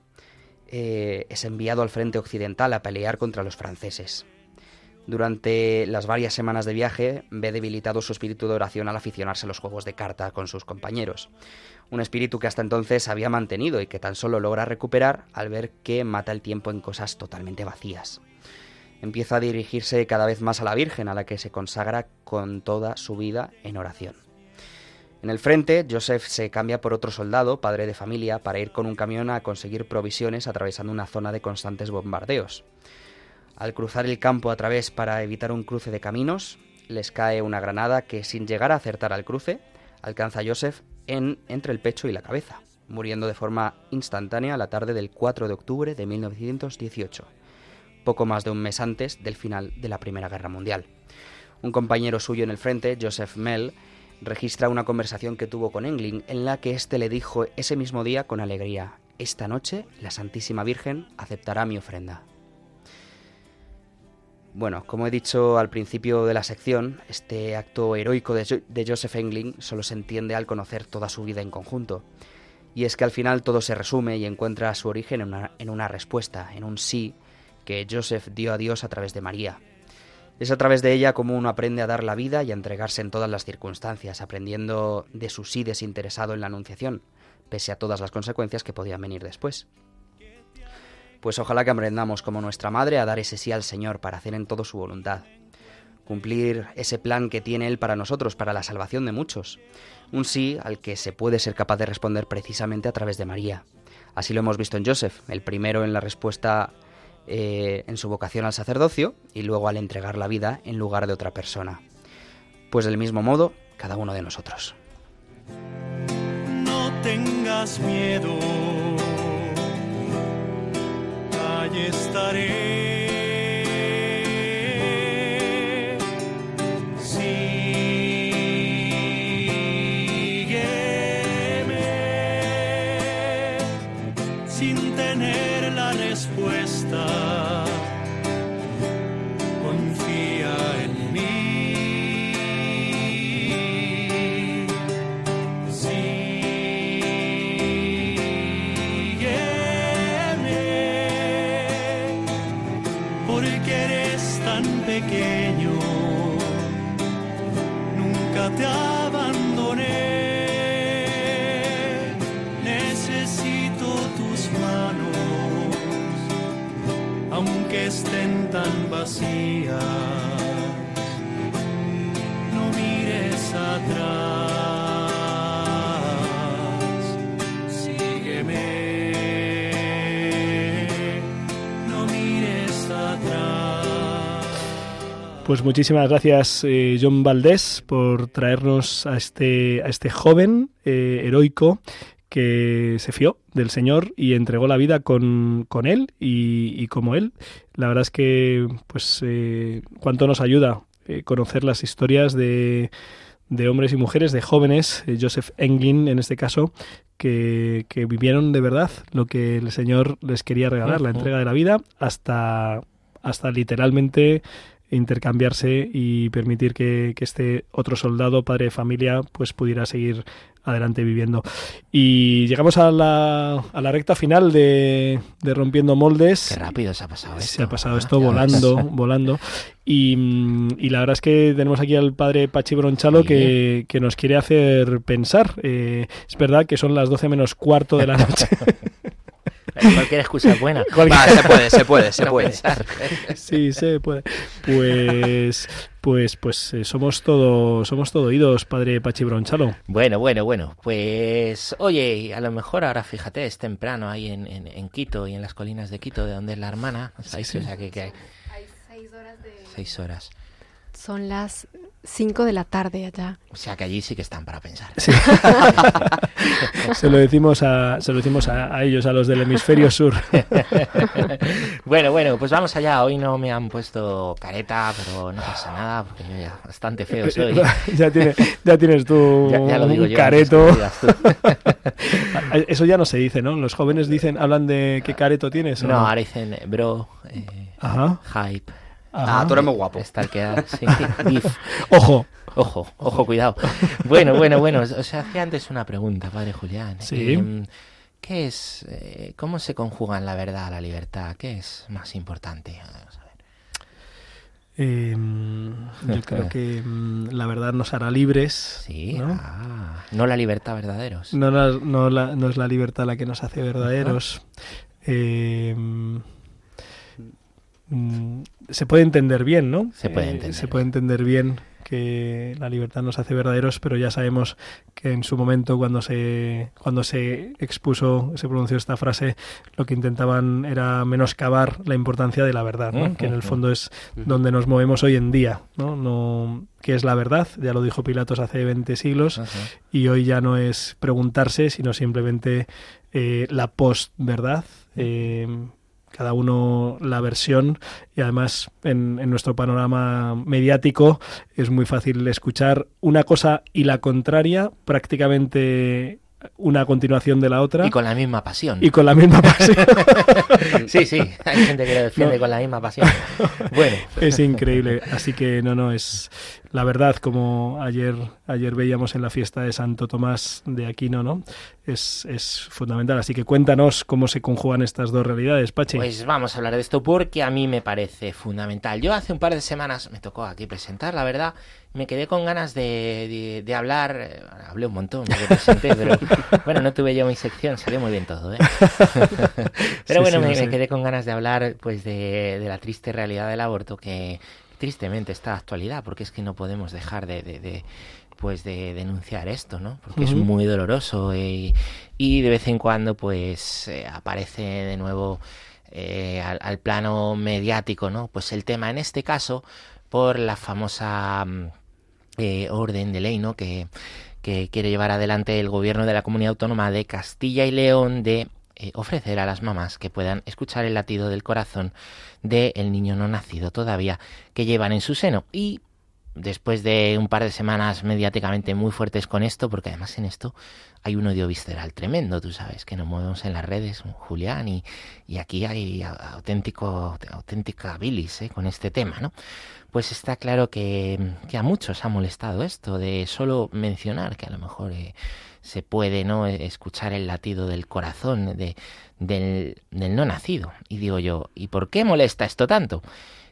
eh, es enviado al frente occidental a pelear contra los franceses. Durante las varias semanas de viaje ve debilitado su espíritu de oración al aficionarse a los juegos de carta con sus compañeros. Un espíritu que hasta entonces había mantenido y que tan solo logra recuperar al ver que mata el tiempo en cosas totalmente vacías. Empieza a dirigirse cada vez más a la Virgen, a la que se consagra con toda su vida en oración. En el frente, Joseph se cambia por otro soldado, padre de familia, para ir con un camión a conseguir provisiones atravesando una zona de constantes bombardeos. Al cruzar el campo a través para evitar un cruce de caminos, les cae una granada que, sin llegar a acertar al cruce, alcanza a Joseph en, entre el pecho y la cabeza, muriendo de forma instantánea la tarde del 4 de octubre de 1918, poco más de un mes antes del final de la Primera Guerra Mundial. Un compañero suyo en el frente, Joseph Mell, registra una conversación que tuvo con Engling en la que éste le dijo ese mismo día con alegría, esta noche la Santísima Virgen aceptará mi ofrenda. Bueno, como he dicho al principio de la sección, este acto heroico de, Joseph Engling solo se entiende al conocer toda su vida en conjunto. Y es que al final todo se resume y encuentra su origen en una, en una respuesta, en un sí que Joseph dio a Dios a través de María. Es a través de ella como uno aprende a dar la vida y a entregarse en todas las circunstancias, aprendiendo de su sí desinteresado en la Anunciación, pese a todas las consecuencias que podían venir después. Pues ojalá que aprendamos como nuestra madre a dar ese sí al Señor para hacer en todo su voluntad. Cumplir ese plan que tiene Él para nosotros, para la salvación de muchos. Un sí al que se puede ser capaz de responder precisamente a través de María. Así lo hemos visto en Joseph, el primero en la respuesta eh, en su vocación al sacerdocio y luego al entregar la vida en lugar de otra persona. Pues del mismo modo, cada uno de nosotros. No tengas miedo estaré. Tan vacías. No mires atrás, sígueme. No mires atrás. Pues muchísimas gracias, eh, John Valdés, por traernos a este, a este joven eh, heroico que se fió del Señor y entregó la vida con, con él y, y como él. La verdad es que, pues, eh, cuánto nos ayuda eh, conocer las historias de, de hombres y mujeres, de jóvenes, eh, Joseph Englin en este caso, que, que vivieron de verdad lo que el Señor les quería regalar, la entrega de la vida, hasta, hasta literalmente intercambiarse y permitir que, que este otro soldado, padre de familia, pues pudiera seguir adelante viviendo. Y llegamos a la, a la recta final de, de Rompiendo Moldes. Qué rápido se ha pasado esto. Se ha pasado esto Ya volando, volando. Y, y la verdad es que tenemos aquí al padre Pachi Bronchalo Sí. que, que nos quiere hacer pensar. Eh, es verdad que son las 12 menos cuarto de la noche. Cualquier excusa es buena. Va, se puede, se puede, se puede. pensar. sí, se puede. Pues, pues, pues eh, somos todo, somos todo oídos, padre Pachi Bronchalo. Bueno, bueno, bueno. Pues, oye, a lo mejor ahora fíjate, es temprano ahí en, en- en Quito y en las colinas de Quito, de donde es la hermana. O sea, que, que hay- Seis horas. Son las 5 de la tarde allá. O sea que allí sí que están para pensar. se lo decimos a, se lo decimos a, a ellos, a los del hemisferio sur. bueno, bueno, pues vamos allá. Hoy no me han puesto careta, pero no pasa nada, porque yo ya bastante feo soy. ya, tiene- ya tienes tú Ya- ya lo digo un yo antes que careto. tú. Eso ya no se dice, ¿no? Los jóvenes dicen, hablan de qué careto tienes. ¿o No, ahora dicen bro, eh, Ajá. hype. Ajá. Ah, tú eres muy guapo. Stalkear, sí. Ojo. Ojo, ojo, cuidado. Bueno, bueno, bueno. O sea, hacía antes una pregunta, padre Julián. Sí. Em, ¿Qué es, eh, cómo se conjugan la verdad, la libertad? ¿Qué es más importante? Vamos a ver. Eh, yo creo que mm, la verdad nos hará libres. Sí, ¿no? ah, no la libertad verdaderos. No, la- no la- no es la libertad la que nos hace verdaderos. Eh, mm, se puede entender bien, ¿no? Se puede Eh, entender se puede entender bien que la libertad nos hace verdaderos, pero ya sabemos que en su momento cuando se cuando se expuso, se pronunció esta frase, lo que intentaban era menoscabar la importancia de la verdad, ¿no? Que en el fondo es donde nos movemos hoy en día, ¿no? no ¿Qué es la verdad? Ya lo dijo Pilatos hace 20 siglos y hoy ya no es preguntarse, sino simplemente eh, la post-verdad. eh, cada uno la versión. Y además en, en nuestro panorama mediático es muy fácil escuchar una cosa y la contraria, prácticamente una continuación de la otra Y con la misma pasión. y con la misma pasión. Sí, sí, hay gente que lo defiende No. con la misma pasión. Bueno, Es increíble. Así que no, no, es la verdad, como ayer, ayer veíamos en la fiesta de Santo Tomás de Aquino, ¿no? Es, es fundamental. Así que cuéntanos cómo se conjugan estas dos realidades, Pachi. Pues vamos a hablar de esto porque a mí me parece fundamental. Yo hace un par de semanas me tocó aquí presentar, la verdad, me quedé con ganas de, de- de hablar, eh, hablé un montón, porque presenté, pero bueno, no tuve yo mi sección, salió muy bien todo, ¿eh? Pero bueno, sí, me, me quedé con ganas de hablar pues de, de la triste realidad del aborto que tristemente está actualidad, porque es que no podemos dejar de, de- de, pues de denunciar esto, ¿no? Porque es muy doloroso y, y de vez en cuando pues eh, aparece de nuevo eh, al, al plano mediático, ¿no? Pues el tema en este caso por la famosa mm, eh, orden de ley, ¿no? Que, que quiere llevar adelante el gobierno de la comunidad autónoma de Castilla y León de eh, ofrecer a las mamás que puedan escuchar el latido del corazón del niño no nacido todavía que llevan en su seno. Y después de un par de semanas mediáticamente muy fuertes con esto, porque además en esto hay un odio visceral tremendo, tú sabes, que nos movemos en las redes, Julián, y, y aquí hay auténtico, auténtica bilis ¿eh? con este tema, ¿no? Pues está claro que, que a muchos ha molestado esto de solo mencionar que a lo mejor eh, se puede no escuchar el latido del corazón de, del, del no nacido. Y digo yo, ¿y por qué molesta esto tanto?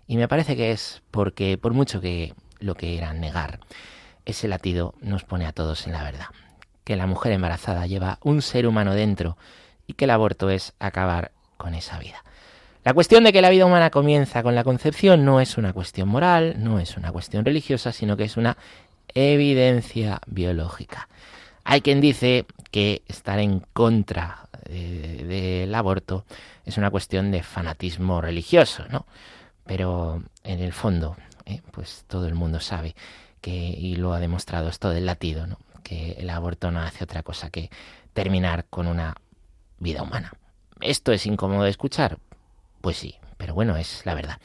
Y me parece que es porque por mucho que lo que era negar, ese latido nos pone a todos en la verdad. Que la mujer embarazada lleva un ser humano dentro y que el aborto es acabar con esa vida. La cuestión de que la vida humana comienza con la concepción no es una cuestión moral, no es una cuestión religiosa, sino que es una evidencia biológica. Hay quien dice que estar en contra de- del aborto es una cuestión de fanatismo religioso, ¿no? Pero en el fondo, eh, pues todo el mundo sabe que, y lo ha demostrado esto del latido, ¿no? que el aborto no hace otra cosa que terminar con una vida humana. ¿Esto es incómodo de escuchar? Pues sí, pero bueno, es la verdad.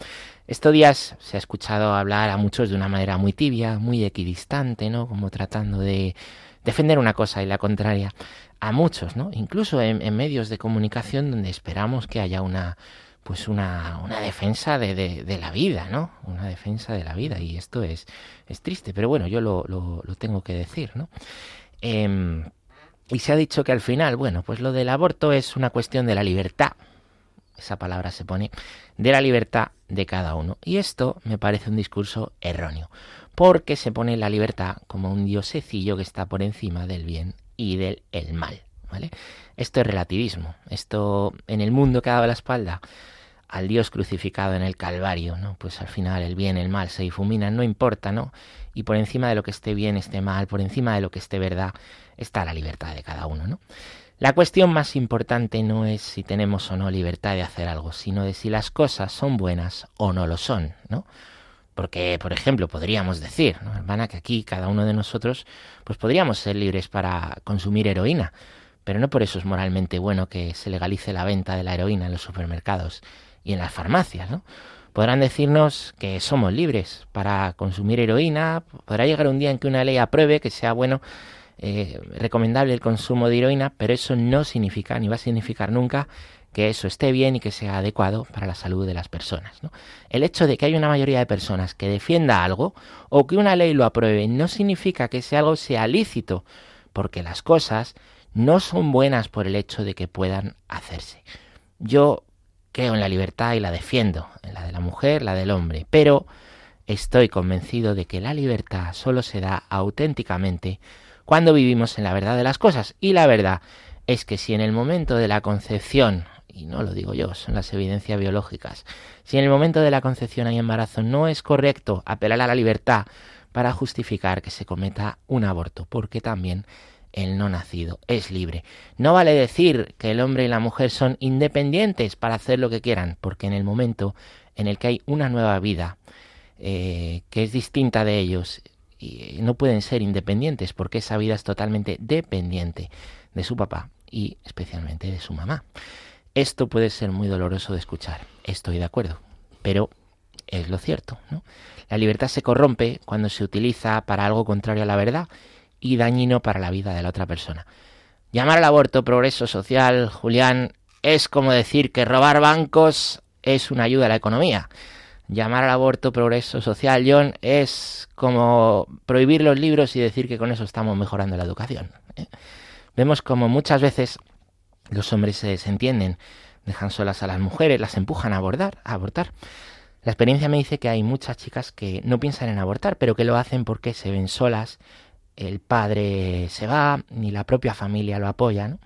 Estos días se ha escuchado hablar a muchos de una manera muy tibia, muy equidistante, ¿no? Como tratando de defender una cosa y la contraria a muchos, ¿no? Incluso en, en medios de comunicación donde esperamos que haya una pues una, una defensa de, de- la vida, ¿no? Una defensa de la vida. Y esto es, es triste, pero bueno, yo lo, lo- lo tengo que decir, ¿no? Em, y se ha dicho que al final, bueno, pues lo del aborto es una cuestión de la libertad. Esa palabra se pone de la libertad de cada uno. Y esto me parece un discurso erróneo, porque se pone la libertad como un diosecillo que está por encima del bien y del el mal, ¿vale? Esto es relativismo. Esto en el mundo que ha dado la espalda al Dios crucificado en el Calvario, ¿no? Pues al final el bien, el mal se difuminan, no importa, ¿no? Y por encima de lo que esté bien, esté mal, por encima de lo que esté verdad, está la libertad de cada uno, ¿no? La cuestión más importante no es si tenemos o no libertad de hacer algo, sino de si las cosas son buenas o no lo son, ¿no? Porque, por ejemplo, podríamos decir, ¿no, hermana, que aquí cada uno de nosotros, pues podríamos ser libres para consumir heroína, pero no por eso es moralmente bueno que se legalice la venta de la heroína en los supermercados y en las farmacias, ¿no? Podrán decirnos que somos libres para consumir heroína, podrá llegar un día en que una ley apruebe que sea bueno eh, recomendable el consumo de heroína, pero eso no significa ni va a significar nunca que eso esté bien y que sea adecuado para la salud de las personas. El hecho de que haya una mayoría de personas que defienda algo o que una ley lo apruebe no significa que ese algo sea lícito, porque las cosas no son buenas por el hecho de que puedan hacerse. Yo creo en la libertad y la defiendo, en la de la mujer, la del hombre, pero estoy convencido de que la libertad solo se da auténticamente cuando vivimos en la verdad de las cosas. Y la verdad es que si en el momento de la concepción, y no lo digo yo, son las evidencias biológicas, si en el momento de la concepción hay embarazo, no es correcto apelar a la libertad para justificar que se cometa un aborto, porque también el no nacido es libre. No vale decir que el hombre y la mujer son independientes para hacer lo que quieran, porque en el momento en el que hay una nueva vida eh, que es distinta de ellos, y no pueden ser independientes porque esa vida es totalmente dependiente de su papá y especialmente de su mamá. Esto puede ser muy doloroso de escuchar, estoy de acuerdo, pero es lo cierto. ¿no? La libertad se corrompe cuando se utiliza para algo contrario a la verdad y dañino para la vida de la otra persona. Llamar al aborto progreso social, Julián, es como decir que robar bancos es una ayuda a la economía. Llamar al aborto progreso social, John, es como prohibir los libros y decir que con eso estamos mejorando la educación. ¿eh? Vemos como muchas veces los hombres se desentienden, dejan solas a las mujeres, las empujan a abordar, a abortar. La experiencia me dice que hay muchas chicas que no piensan en abortar, pero que lo hacen porque se ven solas, el padre se va, ni la propia familia lo apoya.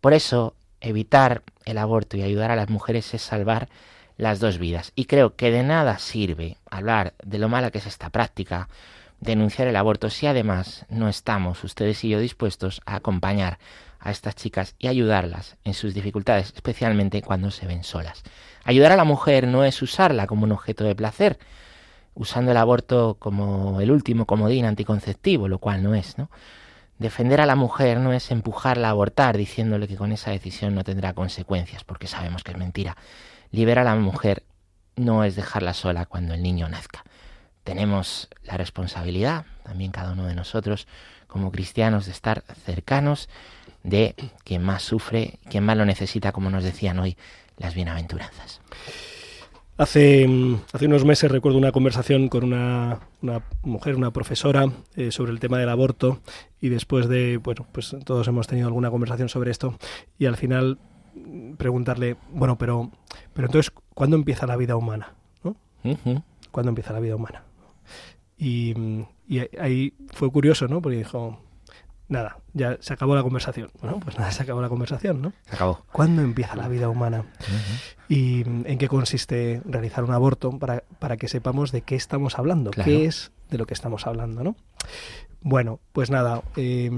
Por eso, evitar el aborto y ayudar a las mujeres es salvar las dos vidas. Y creo que de nada sirve hablar de lo mala que es esta práctica, denunciar el aborto, si además no estamos, ustedes y yo, dispuestos a acompañar a estas chicas y ayudarlas en sus dificultades, especialmente cuando se ven solas. Ayudar a la mujer no es usarla como un objeto de placer, usando el aborto como el último comodín anticonceptivo, lo cual no es, ¿no? Defender a la mujer no es empujarla a abortar diciéndole que con esa decisión no tendrá consecuencias, porque sabemos que es mentira. Liberar a la mujer no es dejarla sola cuando el niño nazca. Tenemos la responsabilidad, también cada uno de nosotros, como cristianos, de estar cercanos de quien más sufre, quien más lo necesita, como nos decían hoy las bienaventuranzas. Hace, hace unos meses recuerdo una conversación con una, una mujer, una profesora, eh, sobre el tema del aborto y después de, bueno, pues todos hemos tenido alguna conversación sobre esto y al final preguntarle, bueno, pero, pero entonces, ¿cuándo empieza la vida humana? ¿no? ¿Cuándo empieza la vida humana? Y, y ahí fue curioso, ¿no? Porque dijo, nada, ya se acabó la conversación. Bueno, pues nada, se acabó la conversación, ¿no? Se acabó. ¿Cuándo empieza la vida humana? ¿Y en qué consiste realizar un aborto para, para que sepamos de qué estamos hablando? Claro. ¿Qué es de lo que estamos hablando, no? Bueno, pues nada, eh,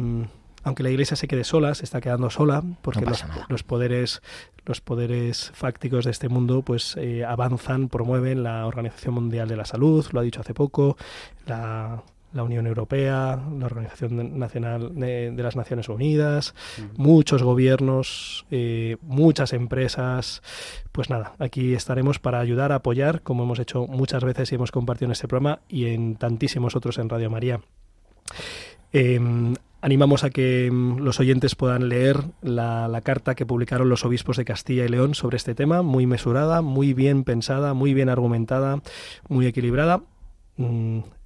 aunque la Iglesia se quede sola, se está quedando sola, porque No los, los poderes los poderes fácticos de este mundo pues eh, avanzan, promueven la Organización Mundial de la Salud, lo ha dicho hace poco, la, la Unión Europea, la Organización Nacional de, de las Naciones Unidas, muchos gobiernos, eh, muchas empresas. Pues nada, aquí estaremos para ayudar, apoyar, como hemos hecho muchas veces y hemos compartido en este programa y en tantísimos otros en Radio María. Eh, animamos a que mm, los oyentes puedan leer la, la carta que publicaron los obispos de Castilla y León sobre este tema, muy mesurada, muy bien pensada, muy bien argumentada, muy equilibrada.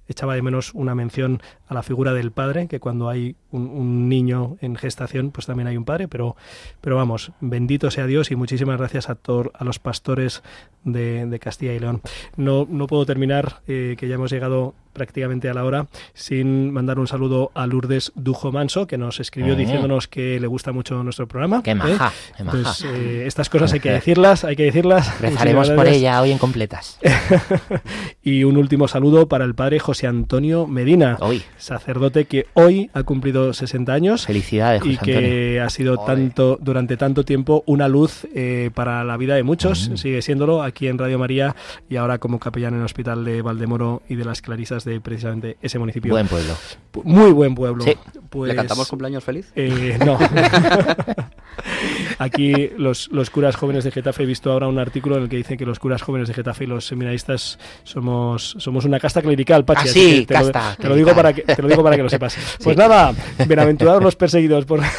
Echaba de menos una mención a la figura del padre, que cuando hay un, un niño en gestación, pues también hay un padre, pero, pero vamos, bendito sea Dios y muchísimas gracias a, tor- a los pastores de, de Castilla y León. No, no puedo terminar, eh, que ya hemos llegado prácticamente a la hora, sin mandar un saludo a Lourdes Dujo Manso, que nos escribió Mm. diciéndonos que le gusta mucho nuestro programa. Qué ¿eh? maja, qué maja. Pues, eh, estas cosas hay que decirlas, hay que decirlas. Rezaremos por ella hoy en completas. y un último saludo para el padre José Antonio Medina, Hoy. Sacerdote que hoy ha cumplido 60 años. Felicidades, José Y que Antonio. ha sido tanto durante tanto tiempo una luz eh, para la vida de muchos. Sigue siéndolo aquí en Radio María y ahora como capellán en el Hospital de Valdemoro y de las Clarisas de precisamente ese municipio. Buen pueblo. Pu- Muy buen pueblo. Sí. Pues, ¿Le cantamos cumpleaños feliz? eh, no. Aquí los, los curas jóvenes de Getafe, he visto ahora un artículo en el que dice que los curas jóvenes de Getafe y los seminaristas somos, somos una casta clerical, Pachi. Ah, sí, te, lo, casta te lo digo para que, te lo digo para que lo sepas. Pues Sí. nada, bienaventurados los perseguidos. Por...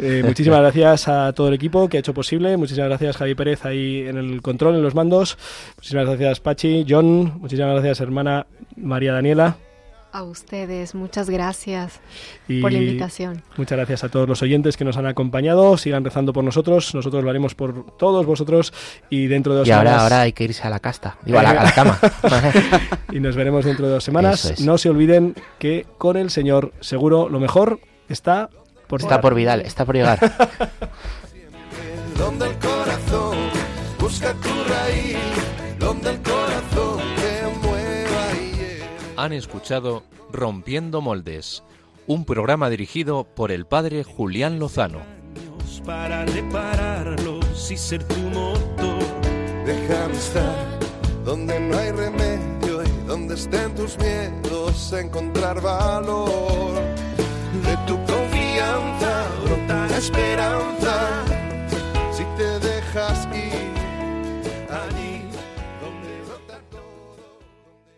Eh, muchísimas gracias a todo el equipo que ha hecho posible. Muchísimas gracias Javi Pérez ahí en el control, en los mandos. Muchísimas gracias Pachi, John. Muchísimas gracias hermana María Daniela. A ustedes, muchas gracias Y por la invitación. Muchas gracias a todos los oyentes que nos han acompañado. Sigan rezando por nosotros. Nosotros lo haremos por todos vosotros. Y dentro de dos Y ahora, semanas. ahora hay que irse a la casta. Digo, a la, a la cama. y nos veremos dentro de dos semanas. Es. No se olviden que con el Señor seguro lo mejor está por Está llegar. por Vidal, está por llegar. donde el corazón busca tu raíz, donde el corazón Han escuchado Rompiendo Moldes, un programa dirigido por el padre Julián Lozano. para repararlos y ser tu motor. Déjame estar donde no hay remedio y donde estén tus miedos, encontrar valor. De tu confianza brota la esperanza. Si te dejas ir.